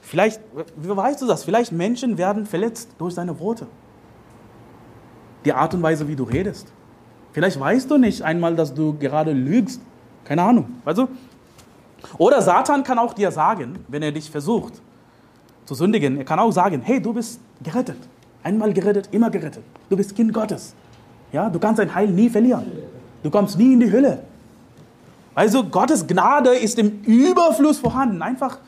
Vielleicht, wie weißt du das? Vielleicht Menschen werden verletzt durch deine Worte. Die Art und Weise, wie du redest. Vielleicht weißt du nicht einmal, dass du gerade lügst. Keine Ahnung. Weißt du? Oder Satan kann auch dir sagen, wenn er dich versucht zu sündigen, er kann auch sagen, hey, du bist gerettet. Einmal gerettet, immer gerettet. Du bist Kind Gottes. Ja, du kannst dein Heil nie verlieren. Du kommst nie in die Hölle. Also Gottes Gnade ist im Überfluss vorhanden. Einfach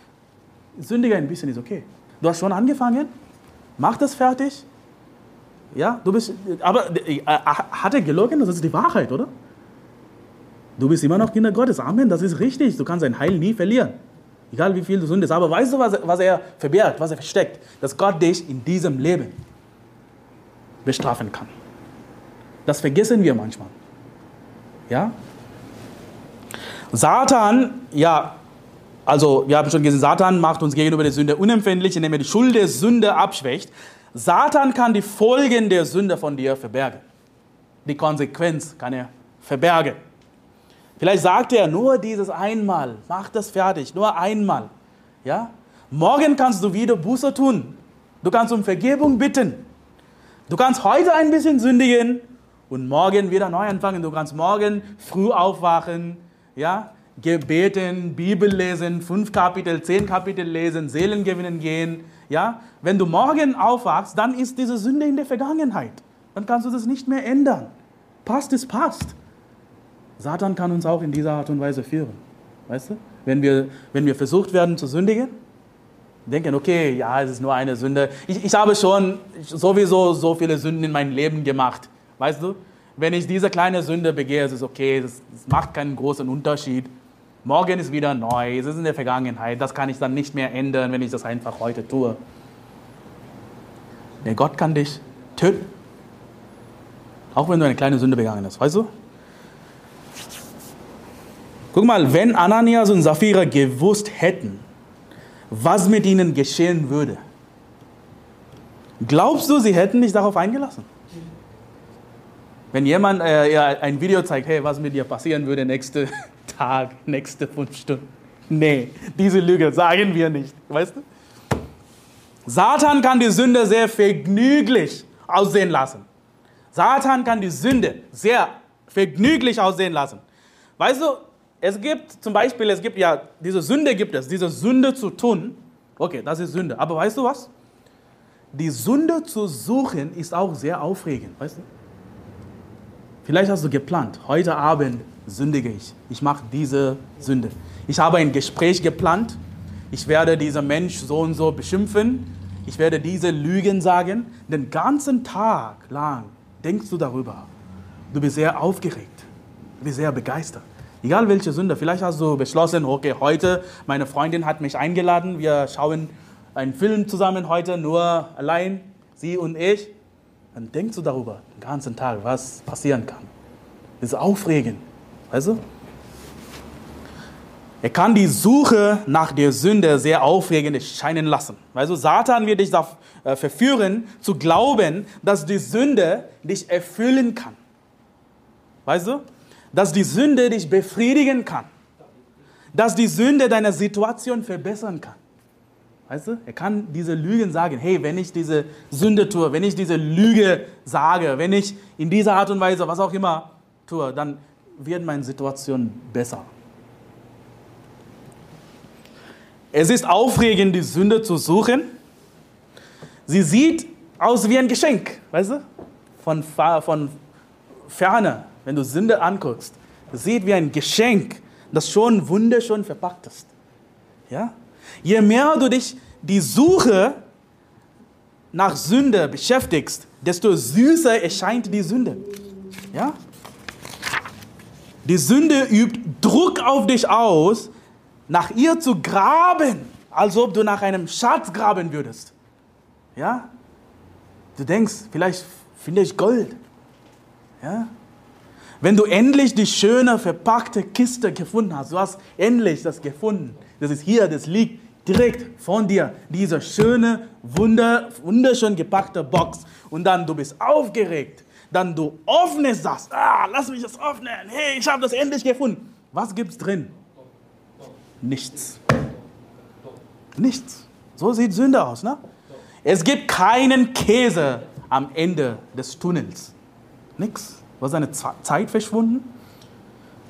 sündiger ein bisschen ist okay. Du hast schon angefangen, mach das fertig. Ja, du bist, aber äh, hat er gelogen? Das ist die Wahrheit, oder? Du bist immer noch Kinder Gottes. Amen, das ist richtig. Du kannst dein Heil nie verlieren. Egal wie viel du sündest. Aber weißt du, was, was er verbergt, was er versteckt? Dass Gott dich in diesem Leben bestrafen kann. Das vergessen wir manchmal. Ja? Satan, ja, also wir haben schon gesehen, Satan macht uns gegenüber der Sünde unempfindlich, indem er die Schuld der Sünde abschwächt. Satan kann die Folgen der Sünde von dir verbergen. Die Konsequenz kann er verbergen. Vielleicht sagt er nur dieses einmal, mach das fertig, nur einmal. Ja? Morgen kannst du wieder Buße tun. Du kannst um Vergebung bitten. Du kannst heute ein bisschen sündigen und morgen wieder neu anfangen. Du kannst morgen früh aufwachen, ja, gebeten, Bibel lesen, fünf Kapitel, zehn Kapitel lesen, Seelen gewinnen gehen. Ja, wenn du morgen aufwachst, dann ist diese Sünde in der Vergangenheit. Dann kannst du das nicht mehr ändern. Passt es passt. Satan kann uns auch in dieser Art und Weise führen. Weißt du? Wenn wir, wenn wir versucht werden zu sündigen, denken, okay, ja, es ist nur eine Sünde. Ich, ich habe schon sowieso so viele Sünden in meinem Leben gemacht. Weißt du? Wenn ich diese kleine Sünde begehe, ist es okay, es macht keinen großen Unterschied. Morgen ist wieder neu, es ist in der Vergangenheit. Das kann ich dann nicht mehr ändern, wenn ich das einfach heute tue. Der Gott kann dich töten. Auch wenn du eine kleine Sünde begangen hast, weißt du? Guck mal, wenn Ananias und Sapphira gewusst hätten, was mit ihnen geschehen würde. Glaubst du, sie hätten dich darauf eingelassen? Wenn jemand äh, ein Video zeigt, hey, was mit dir passieren würde nächste Tag, nächste fünf Stunden. Nee, diese Lüge sagen wir nicht, weißt du? Satan kann die Sünde sehr vergnüglich aussehen lassen. Satan kann die Sünde sehr vergnüglich aussehen lassen. Weißt du, es gibt zum Beispiel, es gibt ja, diese Sünde gibt es, diese Sünde zu tun. Okay, das ist Sünde. Aber weißt du was? Die Sünde zu suchen ist auch sehr aufregend, weißt du? Vielleicht hast du geplant, heute Abend sündige ich. Ich mache diese Sünde. Ich habe ein Gespräch geplant. Ich werde diesen Mensch so und so beschimpfen. Ich werde diese Lügen sagen. Den ganzen Tag lang denkst du darüber. Du bist sehr aufgeregt. Du bist sehr begeistert. Egal welche Sünde. Vielleicht hast du beschlossen, okay, heute, meine Freundin hat mich eingeladen. Wir schauen einen Film zusammen heute, nur allein, sie und ich. Dann denkst du darüber den ganzen Tag, was passieren kann. Das ist aufregend. Weißt du? Er kann die Suche nach der Sünde sehr aufregend scheinen lassen. Weißt du, Satan wird dich äh, verführen, zu glauben, dass die Sünde dich erfüllen kann. Weißt du? Dass die Sünde dich befriedigen kann. Dass die Sünde deine Situation verbessern kann. Weißt du? Er kann diese Lügen sagen, hey, wenn ich diese Sünde tue, wenn ich diese Lüge sage, wenn ich in dieser Art und Weise, was auch immer tue, dann wird meine Situation besser. Es ist aufregend, die Sünde zu suchen. Sie sieht aus wie ein Geschenk, weißt du? Von, von Ferne, wenn du Sünde anguckst. Sieht wie ein Geschenk, das schon wunderschön verpackt ist. Ja? Je mehr du dich die Suche nach Sünde beschäftigst, desto süßer erscheint die Sünde. Ja? Die Sünde übt Druck auf dich aus, nach ihr zu graben, als ob du nach einem Schatz graben würdest. Ja? Du denkst, vielleicht finde ich Gold. Ja? Wenn du endlich die schöne verpackte Kiste gefunden hast, du hast endlich das gefunden. Das ist hier, das liegt direkt von dir, diese schöne, wunder, wunderschön gepackte Box. Und dann du bist aufgeregt. Dann du öffnest das. Ah, lass mich das öffnen. Hey, ich habe das endlich gefunden. Was gibt's drin? Nichts. Nichts. So sieht Sünde aus, ne? Es gibt keinen Käse am Ende des Tunnels. Nix. Was eine Zeit verschwunden?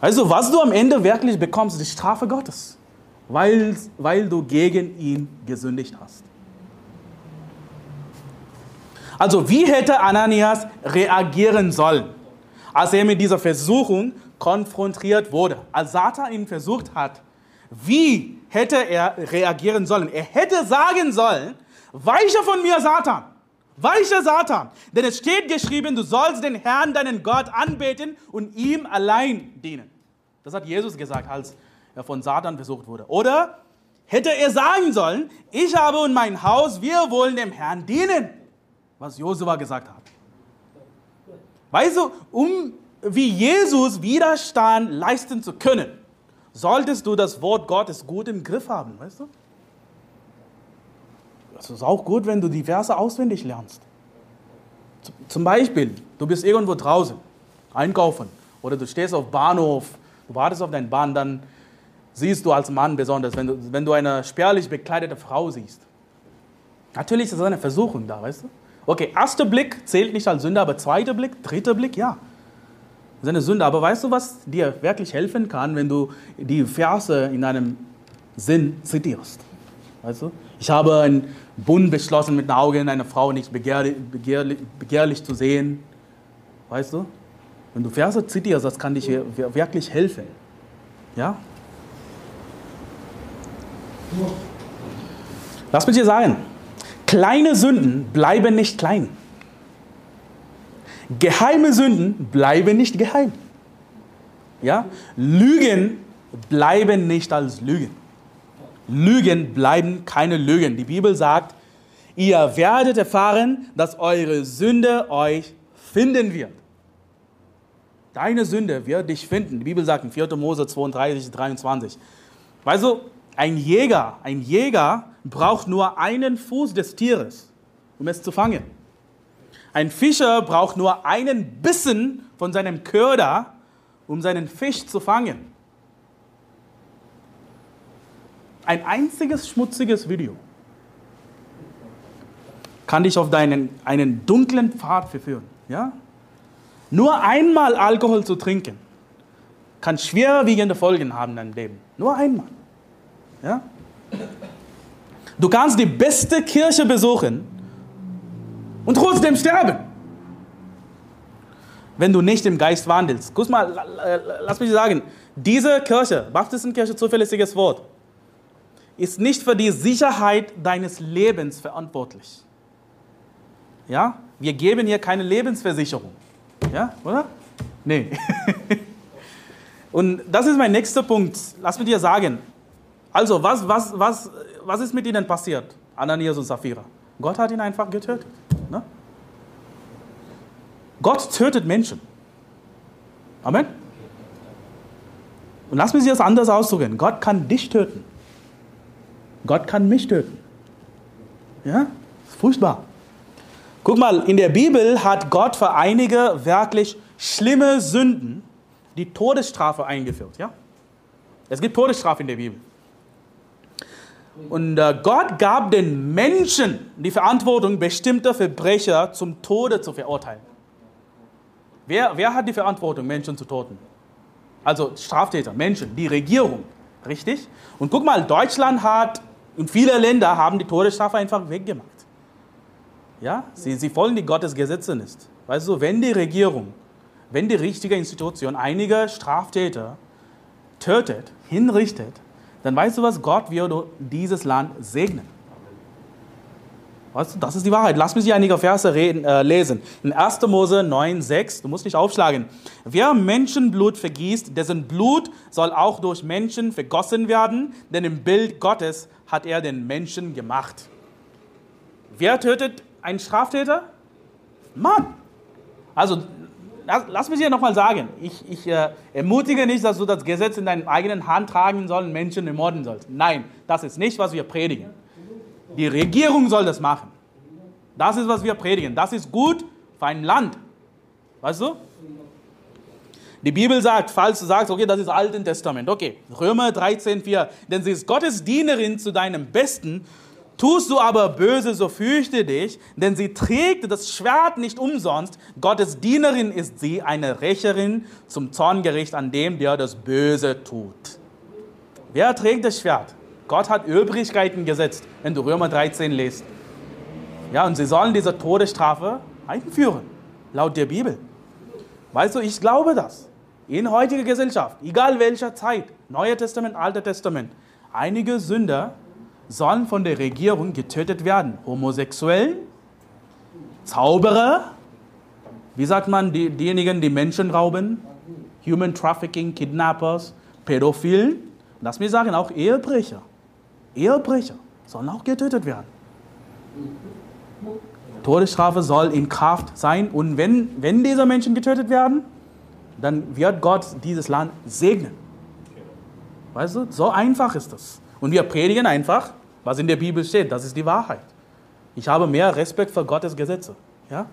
Also, was du am Ende wirklich bekommst, ist die Strafe Gottes, weil, weil du gegen ihn gesündigt hast. Also, wie hätte Ananias reagieren sollen, als er mit dieser Versuchung konfrontiert wurde? Als Satan ihn versucht hat, wie hätte er reagieren sollen? Er hätte sagen sollen, weiche von mir, Satan. Weiche Satan. Denn es steht geschrieben, du sollst den Herrn, deinen Gott, anbeten und ihm allein dienen. Das hat Jesus gesagt, als er von Satan versucht wurde. Oder hätte er sagen sollen, ich habe und mein Haus, wir wollen dem Herrn dienen. Was Josua gesagt hat. Weißt du, um wie Jesus Widerstand leisten zu können, solltest du das Wort Gottes gut im Griff haben, weißt du? Es ist auch gut, wenn du die Verse auswendig lernst. Zum Beispiel, du bist irgendwo draußen, einkaufen, oder du stehst auf Bahnhof, du wartest auf deine Bahn, dann siehst du als Mann besonders, wenn du, wenn du eine spärlich bekleidete Frau siehst. Natürlich ist das eine Versuchung da, weißt du? Okay, erster Blick zählt nicht als Sünde, aber zweiter Blick, dritter Blick, ja. Das ist eine Sünde. Aber weißt du, was dir wirklich helfen kann, wenn du die Verse in einem Sinn zitierst? Weißt du? Ich habe einen Bund beschlossen, mit den Augen einer Frau nicht begehrlich, begehrlich, begehrlich zu sehen. Weißt du? Wenn du Verse zitierst, das kann dich wirklich helfen. Ja? Lass mich dir sagen, kleine Sünden bleiben nicht klein. Geheime Sünden bleiben nicht geheim. Ja? Lügen bleiben nicht als Lügen. Lügen bleiben keine Lügen. Die Bibel sagt, ihr werdet erfahren, dass eure Sünde euch finden wird. Deine Sünde wird dich finden. Die Bibel sagt in 4. Mose 32, 23. Weißt du, ein Jäger, ein Jäger braucht nur einen Fuß des Tieres, um es zu fangen. Ein Fischer braucht nur einen Bissen von seinem Köder, um seinen Fisch zu fangen. Ein einziges schmutziges Video kann dich auf deinen, einen dunklen Pfad verführen. Ja? Nur einmal Alkohol zu trinken, kann schwerwiegende Folgen haben in deinem Leben. Nur einmal. Ja? Du kannst die beste Kirche besuchen und trotzdem sterben, wenn du nicht im Geist wandelst. Guck mal, lass mich sagen, diese Kirche, Baptistenkirche, zuverlässiges Wort, ist nicht für die Sicherheit deines Lebens verantwortlich. Ja? Wir geben hier keine Lebensversicherung. Ja, oder? Nee. Und das ist mein nächster Punkt. Lass mich dir sagen. Also, was, was, was, was ist mit ihnen passiert? Ananias und Sapphira. Gott hat ihn einfach getötet. Ne? Gott tötet Menschen. Amen. Und lass mich das anders ausdrücken. Gott kann dich töten. Gott kann mich töten. Ja? Furchtbar. Guck mal, in der Bibel hat Gott für einige wirklich schlimme Sünden die Todesstrafe eingeführt. Ja? Es gibt Todesstrafe in der Bibel. Und äh, Gott gab den Menschen die Verantwortung, bestimmte Verbrecher zum Tode zu verurteilen. Wer, wer hat die Verantwortung, Menschen zu toten? Also Straftäter, Menschen, die Regierung, richtig? Und guck mal, Deutschland hat und viele Länder haben die Todesstrafe einfach weggemacht. Ja, sie, sie folgen die Gottesgesetze nicht. Weißt du, wenn die Regierung, wenn die richtige Institution einige Straftäter tötet, hinrichtet, dann weißt du was, Gott wird dieses Land segnen. Weißt du, das ist die Wahrheit. Lass mich hier einige Verse reden, äh, lesen. In 1. Mose 9, 6, du musst nicht aufschlagen. Wer Menschenblut vergießt, dessen Blut soll auch durch Menschen vergossen werden, denn im Bild Gottes hat er den Menschen gemacht. Wer tötet einen Straftäter? Mann. Also, lass, lass mich hier nochmal sagen. Ich, ich äh, ermutige nicht, dass du das Gesetz in deinen eigenen Hand tragen sollst und Menschen ermorden sollst. Nein, das ist nicht, was wir predigen. Die Regierung soll das machen. Das ist, was wir predigen. Das ist gut für ein Land. Weißt du? Die Bibel sagt, falls du sagst, okay, das ist Alten Testament, okay, Römer 13, 4, denn sie ist Gottes Dienerin zu deinem Besten, tust du aber böse, so fürchte dich, denn sie trägt das Schwert nicht umsonst, Gottes Dienerin ist sie, eine Rächerin zum Zorngericht an dem, der das Böse tut. Wer trägt das Schwert? Gott hat Übrigkeiten gesetzt, wenn du Römer 13 liest. Ja, und sie sollen diese Todesstrafe einführen, laut der Bibel. Weißt du, ich glaube das. In heutiger Gesellschaft, egal welcher Zeit, Neues Testament, Altes Testament, einige Sünder sollen von der Regierung getötet werden. Homosexuellen, Zauberer, wie sagt man, die, diejenigen, die Menschen rauben, Human Trafficking, Kidnappers, Pädophilen, lass mich sagen, auch Ehebrecher. Ehebrecher sollen auch getötet werden. Todesstrafe soll in Kraft sein und wenn, wenn diese Menschen getötet werden, dann wird Gott dieses Land segnen. Weißt du, so einfach ist das. Und wir predigen einfach, was in der Bibel steht. Das ist die Wahrheit. Ich habe mehr Respekt für Gottes Gesetze. Ja?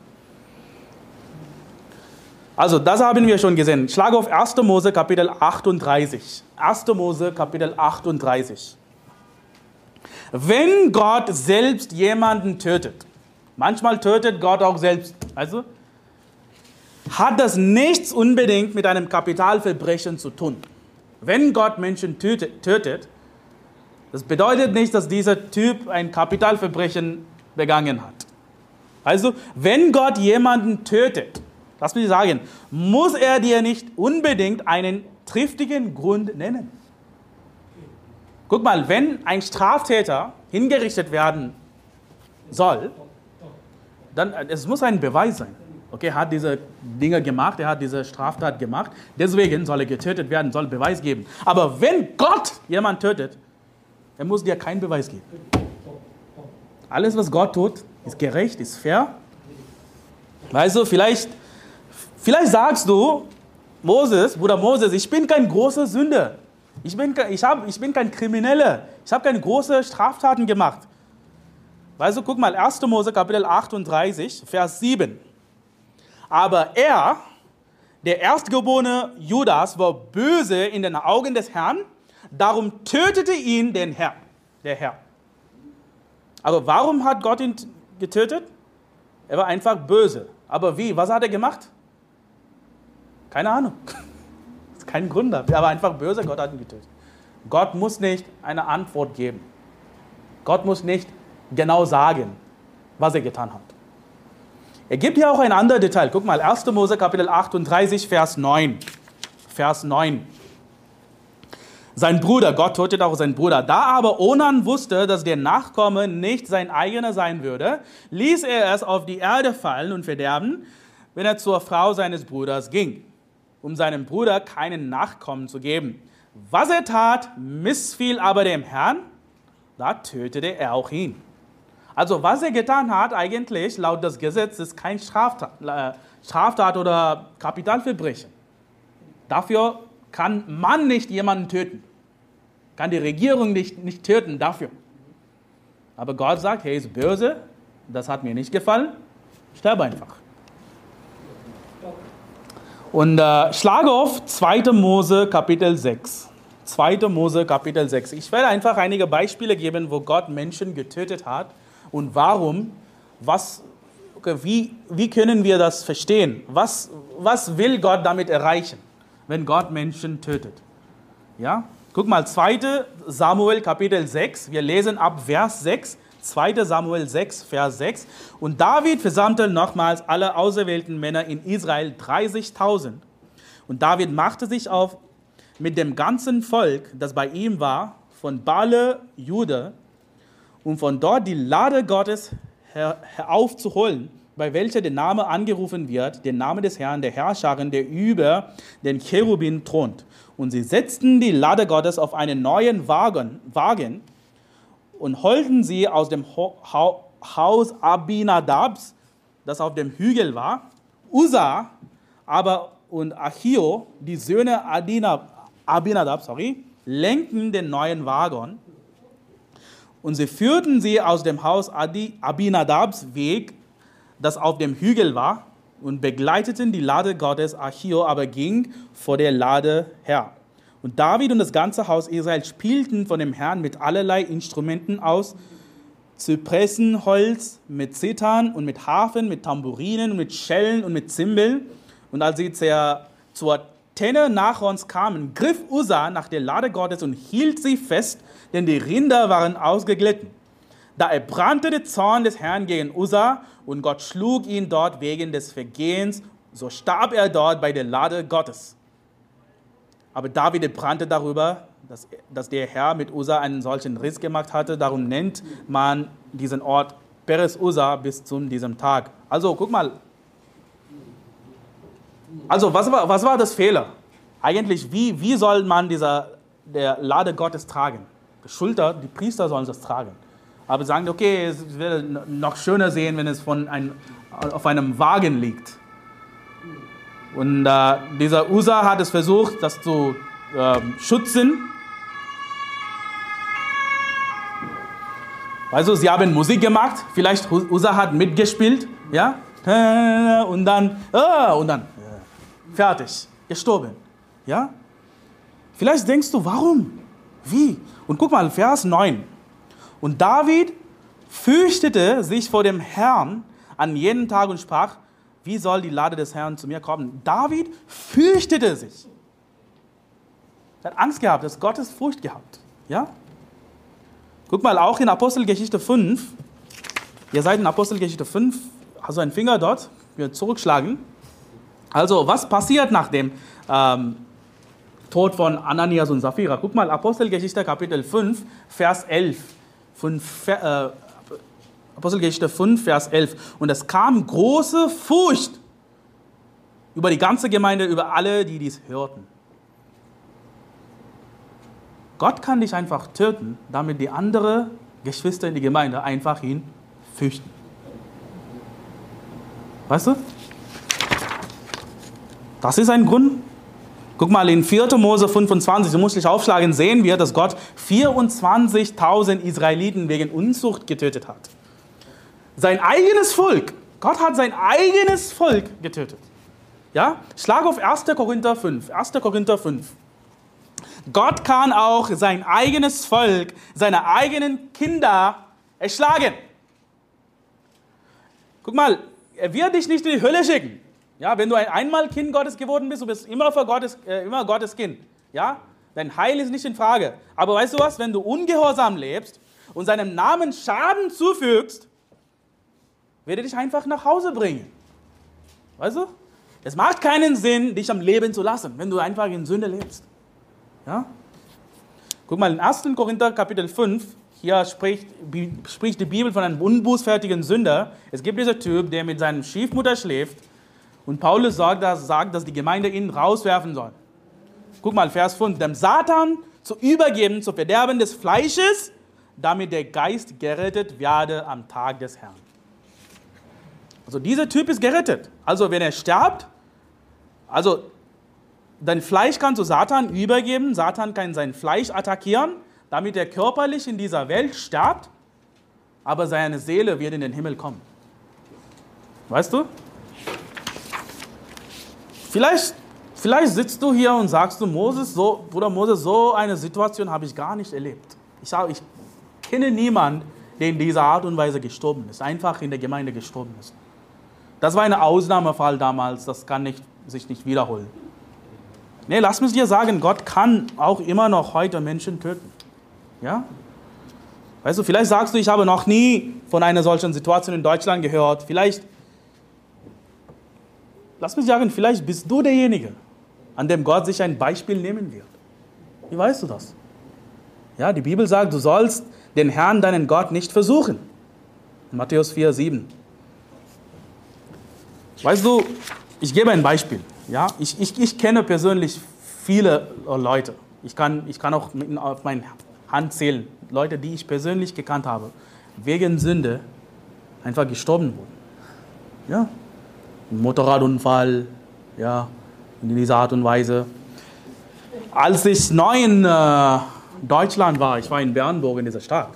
Also, das haben wir schon gesehen. Schlag auf 1. Mose Kapitel 38. 1. Mose Kapitel 38. Wenn Gott selbst jemanden tötet, manchmal tötet Gott auch selbst, also hat das nichts unbedingt mit einem Kapitalverbrechen zu tun. Wenn Gott Menschen tötet, das bedeutet nicht, dass dieser Typ ein Kapitalverbrechen begangen hat. Also, wenn Gott jemanden tötet, lass mich sagen, muss er dir nicht unbedingt einen triftigen Grund nennen. Guck mal, wenn ein Straftäter hingerichtet werden soll, dann es muss ein Beweis sein. Okay, hat diese Dinge gemacht, er hat diese Straftat gemacht, deswegen soll er getötet werden, soll Beweis geben. Aber wenn Gott jemand tötet, er muss dir keinen Beweis geben. Alles, was Gott tut, ist gerecht, ist fair. Weißt du, vielleicht, vielleicht sagst du, Moses, Bruder Moses, ich bin kein großer Sünder. Ich bin, ich, hab, ich bin kein Krimineller. Ich habe keine großen Straftaten gemacht. Weißt du, guck mal, 1. Mose Kapitel 38, Vers 7. Aber er, der Erstgeborene Judas, war böse in den Augen des Herrn, darum tötete ihn den Herr, der Herr. Aber warum hat Gott ihn getötet? Er war einfach böse. Aber wie? Was hat er gemacht? Keine Ahnung. Kein Grund dafür. Er war einfach böse, Gott hat ihn getötet. Gott muss nicht eine Antwort geben. Gott muss nicht genau sagen, was er getan hat. Er gibt hier auch ein anderes Detail. Guck mal, 1. Mose Kapitel 38, Vers 9. Vers 9. Sein Bruder, Gott tötet auch seinen Bruder. Da aber Onan wusste, dass der Nachkomme nicht sein eigener sein würde, ließ er es auf die Erde fallen und verderben, wenn er zur Frau seines Bruders ging, um seinem Bruder keinen Nachkommen zu geben. Was er tat, missfiel aber dem Herrn, da tötete er auch ihn. Also was er getan hat, eigentlich laut des Gesetzes kein Straftat, Straftat oder Kapitalverbrechen. Dafür kann man nicht jemanden töten. Kann die Regierung nicht, nicht töten dafür. Aber Gott sagt, hey, ist böse, das hat mir nicht gefallen, sterbe einfach. Und äh, schlage auf 2. Mose Kapitel 6. 2. Mose Kapitel 6. Ich werde einfach einige Beispiele geben, wo Gott Menschen getötet hat und warum, was, wie, wie können wir das verstehen? Was, was will Gott damit erreichen, wenn Gott Menschen tötet? Ja? Guck mal, 2. Samuel Kapitel 6, wir lesen ab Vers 6, 2. Samuel 6, Vers 6. Und David versammelte nochmals alle auserwählten Männer in Israel, 30.000. Und David machte sich auf mit dem ganzen Volk, das bei ihm war, von Bale, Jude, um von dort die Lade Gottes heraufzuholen, bei welcher der Name angerufen wird, der Name des Herrn, der Herrscherin, der über den Cherubin thront. Und sie setzten die Lade Gottes auf einen neuen Wagen, Wagen und holten sie aus dem Haus Abinadabs, das auf dem Hügel war. Usa aber und Achio, die Söhne Abinadab, sorry, lenkten den neuen Wagen und sie führten sie aus dem Haus Abinadabs Weg, das auf dem Hügel war, und begleiteten die Lade Gottes. Achio aber ging vor der Lade her. Und David und das ganze Haus Israel spielten von dem Herrn mit allerlei Instrumenten aus, Zypressenholz, mit Zittern und mit Hafen, mit Tamburinen mit Schellen und mit Zimbeln. Und als sie zur Tenne Nachons kamen, griff Usa nach der Lade Gottes und hielt sie fest, denn die Rinder waren ausgeglitten. Da erbrannte der Zorn des Herrn gegen Usa und Gott schlug ihn dort wegen des Vergehens, so starb er dort bei der Lade Gottes. Aber David erbrannte darüber, dass, dass der Herr mit Usa einen solchen Riss gemacht hatte. Darum nennt man diesen Ort Peres Usa bis zu diesem Tag. Also guck mal. Also was war, was war das Fehler? Eigentlich, wie, wie soll man dieser, der Lade Gottes tragen? Die Schulter, die Priester sollen das tragen aber sagen, okay, es wäre noch schöner sehen, wenn es von ein, auf einem Wagen liegt. Und äh, dieser Usa hat es versucht, das zu äh, schützen. Also sie haben Musik gemacht, vielleicht Usa hat mitgespielt, ja, und dann, äh, und dann, fertig, gestorben, ja. Vielleicht denkst du, warum? Wie? Und guck mal, Vers 9. Und David fürchtete sich vor dem Herrn an jeden Tag und sprach, wie soll die Lade des Herrn zu mir kommen? David fürchtete sich. Er hat Angst gehabt, er hat Gottes Furcht gehabt. Ja? Guck mal, auch in Apostelgeschichte 5, ihr seid in Apostelgeschichte 5, also einen Finger dort, wir zurückschlagen. Also, was passiert nach dem ähm, Tod von Ananias und Sapphira? Guck mal, Apostelgeschichte Kapitel 5, Vers 11 von äh, Apostelgeschichte 5, Vers 11. Und es kam große Furcht über die ganze Gemeinde, über alle, die dies hörten. Gott kann dich einfach töten, damit die anderen Geschwister in die Gemeinde einfach ihn fürchten. Weißt du? Das ist ein Grund, Guck mal, in 4. Mose 25, du musst dich aufschlagen, sehen wir, dass Gott 24.000 Israeliten wegen Unzucht getötet hat. Sein eigenes Volk. Gott hat sein eigenes Volk getötet. Ja? Schlag auf 1. Korinther 5. 1. Korinther 5. Gott kann auch sein eigenes Volk, seine eigenen Kinder erschlagen. Guck mal, er wird dich nicht in die Hölle schicken. Ja, wenn du ein einmal Kind Gottes geworden bist, du bist immer für Gottes, äh, immer Gottes Kind. Ja, dein Heil ist nicht in Frage. Aber weißt du was? Wenn du ungehorsam lebst und seinem Namen Schaden zufügst, wird er dich einfach nach Hause bringen. Weißt du? Es macht keinen Sinn, dich am Leben zu lassen, wenn du einfach in Sünde lebst. Ja? Guck mal, in 1. Korinther Kapitel 5, hier spricht, spricht die Bibel von einem unbußfertigen Sünder. Es gibt diesen Typ, der mit seinem Schiefmutter schläft und Paulus sagt, dass, sagt, dass die Gemeinde ihn rauswerfen soll. Guck mal, Vers 5. Dem Satan zu übergeben, zu Verderben des Fleisches, damit der Geist gerettet werde am Tag des Herrn. Also dieser Typ ist gerettet. Also wenn er stirbt, also dein Fleisch kannst du Satan übergeben, Satan kann sein Fleisch attackieren, damit er körperlich in dieser Welt stirbt, aber seine Seele wird in den Himmel kommen. Weißt du? Vielleicht, vielleicht sitzt du hier und sagst du, Moses, so, Bruder Moses, so eine Situation habe ich gar nicht erlebt. Ich, habe, ich kenne niemanden, der in dieser Art und Weise gestorben ist, einfach in der Gemeinde gestorben ist. Das war ein Ausnahmefall damals, das kann nicht, sich nicht wiederholen. Nee, lass mich dir sagen, Gott kann auch immer noch heute Menschen töten. Ja? Weißt du, vielleicht sagst du, ich habe noch nie von einer solchen Situation in Deutschland gehört. Vielleicht, lass mich sagen, vielleicht bist du derjenige, an dem Gott sich ein Beispiel nehmen wird. Wie weißt du das? Ja, die Bibel sagt, du sollst den Herrn, deinen Gott, nicht versuchen. Matthäus 4, 7. Weißt du, ich gebe ein Beispiel. Ja, ich, ich, ich kenne persönlich viele Leute. Ich kann, ich kann auch auf meine Hand zählen, Leute, die ich persönlich gekannt habe, wegen Sünde einfach gestorben wurden. Ja, Motorradunfall, ja, in dieser Art und Weise. Als ich neu in äh, Deutschland war, ich war in Bernburg in dieser Stadt.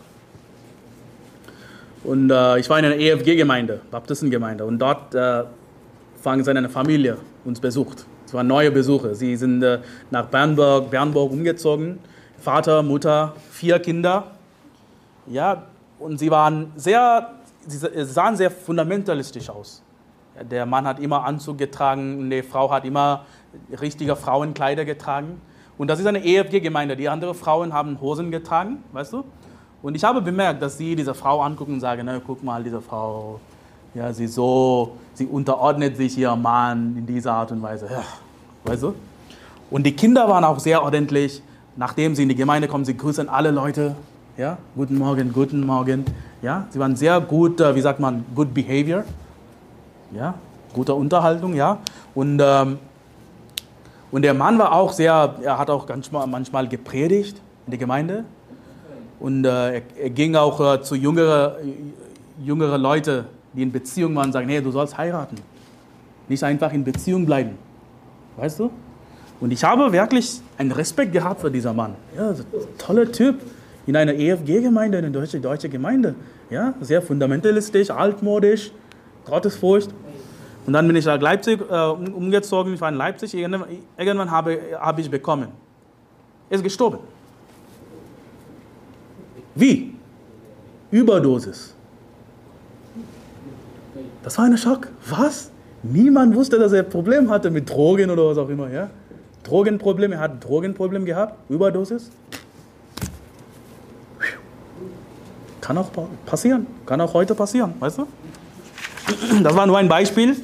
Und äh, ich war in einer EFG-Gemeinde, Baptistengemeinde. Und dort äh, fang seine Familie uns besucht. Es waren neue Besuche. Sie sind äh, nach Bernburg, Bernburg umgezogen. Vater, Mutter, vier Kinder. Ja, und sie waren sehr, sie sahen sehr fundamentalistisch aus. Der Mann hat immer Anzug getragen, die Frau hat immer richtige Frauenkleider getragen. Und das ist eine EFG-Gemeinde. Die anderen Frauen haben Hosen getragen, weißt du? Und ich habe bemerkt, dass sie diese Frau angucken und sagen, na, guck mal, diese Frau, ja, sie so, sie unterordnet sich ihrem Mann in dieser Art und Weise. Ja, weißt du? Und die Kinder waren auch sehr ordentlich. Nachdem sie in die Gemeinde kommen, sie grüßen alle Leute. Ja, guten Morgen, guten Morgen. Ja, sie waren sehr gut, wie sagt man, good behavior. Ja, gute Unterhaltung, ja. Und, ähm, und der Mann war auch sehr, er hat auch manchmal, manchmal gepredigt in der Gemeinde. Und äh, er, er, ging auch äh, zu jüngeren jüngere Leute die in Beziehung waren, sagen, hey, du sollst heiraten. Nicht einfach in Beziehung bleiben. Weißt du? Und ich habe wirklich einen Respekt gehabt für diesen Mann. Ja, toller Typ. In einer EFG-Gemeinde, in einer deutschen deutsche Gemeinde. Ja, sehr fundamentalistisch, altmodisch, Gottesfurcht. Und dann bin ich nach Leipzig äh, umgezogen. Ich war in Leipzig. Irgendwann, habe, habe ich bekommen. Er ist gestorben. Wie? Überdosis. Das war ein Schock. Was? Niemand wusste, dass er ein Problem hatte mit Drogen oder was auch immer. Ja? Drogenproblem, er hat ein Drogenproblem gehabt, Überdosis. Kann auch passieren, kann auch heute passieren, weißt du? Das war nur ein Beispiel.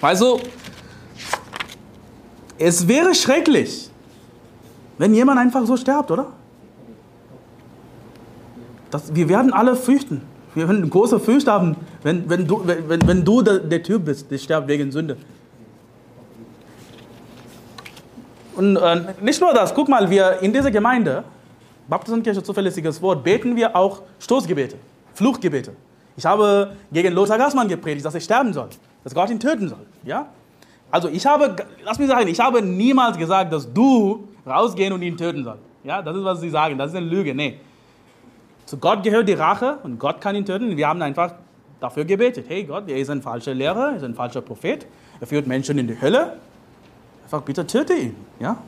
Also, es wäre schrecklich, wenn jemand einfach so stirbt, oder? Das, wir werden alle fürchten. Wir werden große Furcht haben, wenn, wenn, du, wenn, wenn du der, der Typ bist, der stirbt wegen Sünde. Und äh, nicht nur das, guck mal, wir in dieser Gemeinde, Baptistenkirche zuverlässiges Wort, beten wir auch Stoßgebete, Fluchtgebete. Ich habe gegen Lothar Gassmann gepredigt, dass er sterben soll, dass Gott ihn töten soll. Ja? Also ich habe, lass mich sagen, ich habe niemals gesagt, dass du rausgehen und ihn töten sollst. Ja, das ist, was sie sagen, das ist eine Lüge. Nee. Zu Gott gehört die Rache und Gott kann ihn töten. Wir haben einfach dafür gebetet. Hey Gott, er ist ein falscher Lehrer, er ist ein falscher Prophet, er führt Menschen in die Hölle. Einfach bitte töte ihn. Ja?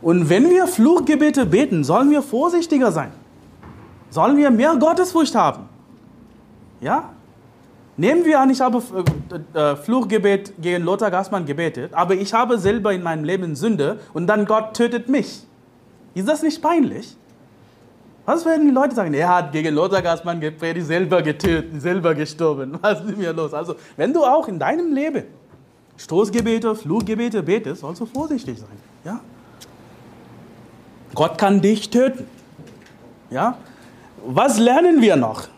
Und wenn wir Fluchgebete beten, sollen wir vorsichtiger sein. Sollen wir mehr Gottesfurcht haben. Ja? Nehmen wir an, ich habe äh, äh, Fluchgebet gegen Lothar Gassmann gebetet, aber ich habe selber in meinem Leben Sünde und dann Gott tötet mich. Ist das nicht peinlich? Was werden die Leute sagen? Er hat gegen Lothar Gassmann gepredigt, selber getötet, selber gestorben. Was ist mir los? Also, wenn du auch in deinem Leben Stoßgebete, Fluchgebete betest, sollst du vorsichtig sein. Ja? Gott kann dich töten. Ja? Was lernen wir noch?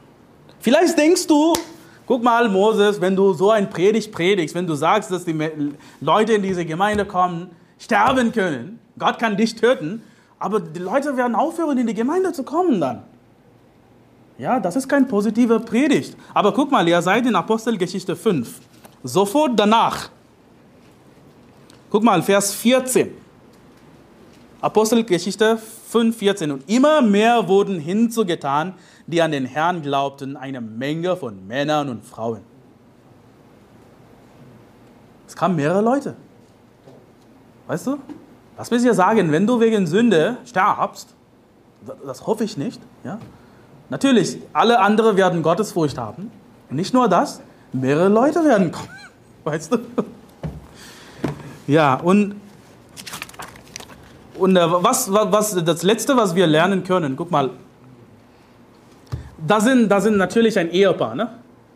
Vielleicht denkst du, guck mal, Moses, wenn du so ein Predigt predigst, wenn du sagst, dass die Leute in diese Gemeinde kommen, sterben können, Gott kann dich töten, aber die Leute werden aufhören, in die Gemeinde zu kommen dann. Ja, das ist kein positiver Predigt. Aber guck mal, ihr seid in Apostelgeschichte 5. Sofort danach. Guck mal, Vers 14. Apostelgeschichte 5, 14. Und immer mehr wurden hinzugetan, die an den Herrn glaubten, eine Menge von Männern und Frauen. Es kamen mehrere Leute. Weißt du? Lass mich dir sagen, wenn du wegen Sünde stirbst, das hoffe ich nicht, ja? Natürlich, alle anderen werden Gottesfurcht haben. Und nicht nur das, mehrere Leute werden kommen. Weißt du? Ja, und, und äh, was, was, das Letzte, was wir lernen können, guck mal, da sind, da sind natürlich ein Ehepaar, ne?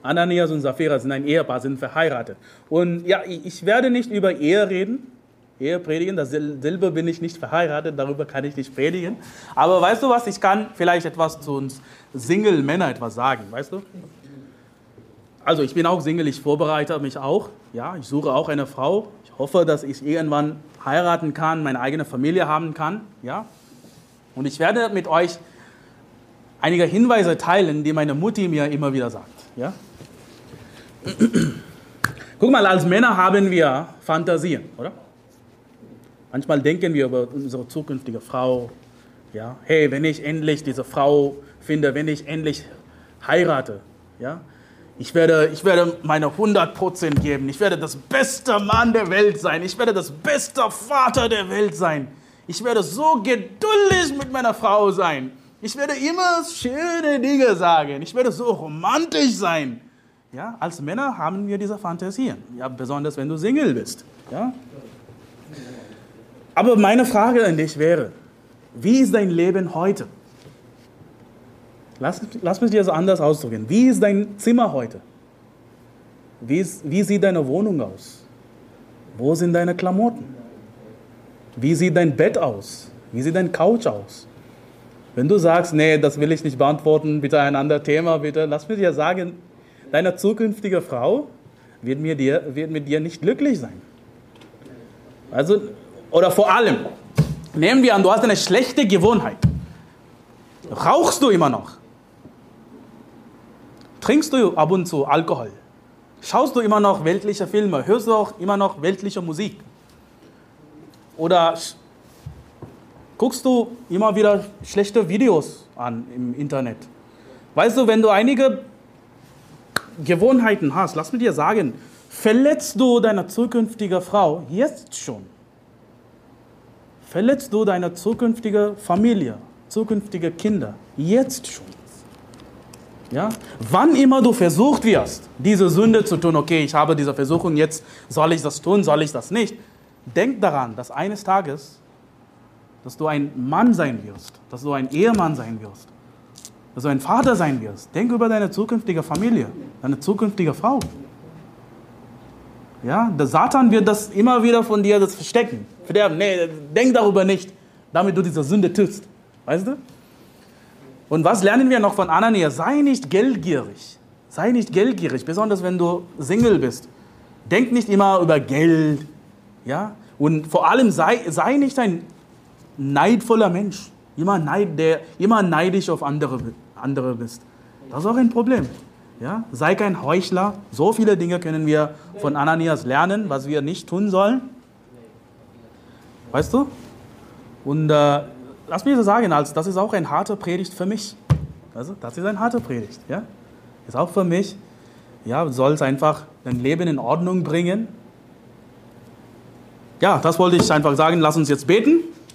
Ananias und Sapphira sind ein Ehepaar, sind verheiratet. Und ja, ich werde nicht über Ehe reden, Ehe predigen. Dasselbe bin ich nicht verheiratet, darüber kann ich nicht predigen. Aber weißt du was, ich kann vielleicht etwas zu uns Single-Männer etwas sagen, weißt du? Also ich bin auch Single, ich vorbereite mich auch. Ja, ich suche auch eine Frau. Ich hoffe, dass ich irgendwann heiraten kann, meine eigene Familie haben kann. Ja, und ich werde mit euch einige Hinweise teilen, die meine Mutti mir immer wieder sagt. Ja? Guck mal, als Männer haben wir Fantasien, oder? Manchmal denken wir über unsere zukünftige Frau. Ja, hey, wenn ich endlich diese Frau finde, wenn ich endlich heirate, ja, ich werde, ich werde meine 100% geben. Ich werde das beste Mann der Welt sein. Ich werde das beste Vater der Welt sein. Ich werde so geduldig mit meiner Frau sein. Ich werde immer schöne Dinge sagen. Ich werde so romantisch sein. Ja, als Männer haben wir diese Fantasien. Ja, besonders wenn du Single bist. Ja, aber meine Frage an dich wäre, wie ist dein Leben heute? Lass, lass mich dir so anders ausdrücken. Wie ist dein Zimmer heute? Wie, ist, wie sieht deine Wohnung aus? Wo sind deine Klamotten? Wie sieht dein Bett aus? Wie sieht dein Couch aus? Wenn du sagst, nee, das will ich nicht beantworten, bitte ein anderes Thema, bitte, lass mich dir sagen, deine zukünftige Frau wird, mir dir, wird mit dir nicht glücklich sein. Also oder vor allem, nehmen wir an, du hast eine schlechte Gewohnheit. Rauchst du immer noch? Trinkst du ab und zu Alkohol? Schaust du immer noch weltliche Filme? Hörst du auch immer noch weltliche Musik? Oder guckst du immer wieder schlechte Videos an im Internet? Weißt du, wenn du einige Gewohnheiten hast, lass mir dir sagen, verletzt du deine zukünftige Frau jetzt schon verletzt du deine zukünftige Familie, zukünftige Kinder jetzt schon. Ja? Wann immer du versucht wirst, diese Sünde zu tun, okay, ich habe diese Versuchung, jetzt soll ich das tun, soll ich das nicht, denk daran, dass eines Tages, dass du ein Mann sein wirst, dass du ein Ehemann sein wirst, dass du ein Vater sein wirst. Denk über deine zukünftige Familie, deine zukünftige Frau. Ja, der Satan wird das immer wieder von dir das verstecken. Verderben. Nee, denk darüber nicht, damit du diese Sünde tust. Weißt du? Und was lernen wir noch von Ananias? Sei nicht geldgierig. Sei nicht geldgierig, besonders wenn du Single bist. Denk nicht immer über Geld. Ja? Und vor allem sei, sei nicht ein neidvoller Mensch. Immer, neid, der, immer neidisch auf andere, andere bist. Das ist auch ein Problem. Ja? Sei kein Heuchler. So viele Dinge können wir von Ananias lernen, was wir nicht tun sollen. Weißt du? Und äh, lass mich so sagen, also, das ist auch ein harter Predigt für mich. Also, das ist ein harter Predigt. Ja? Ist auch für mich. Ja, du sollst einfach dein Leben in Ordnung bringen. Ja, das wollte ich einfach sagen. Lass uns jetzt beten.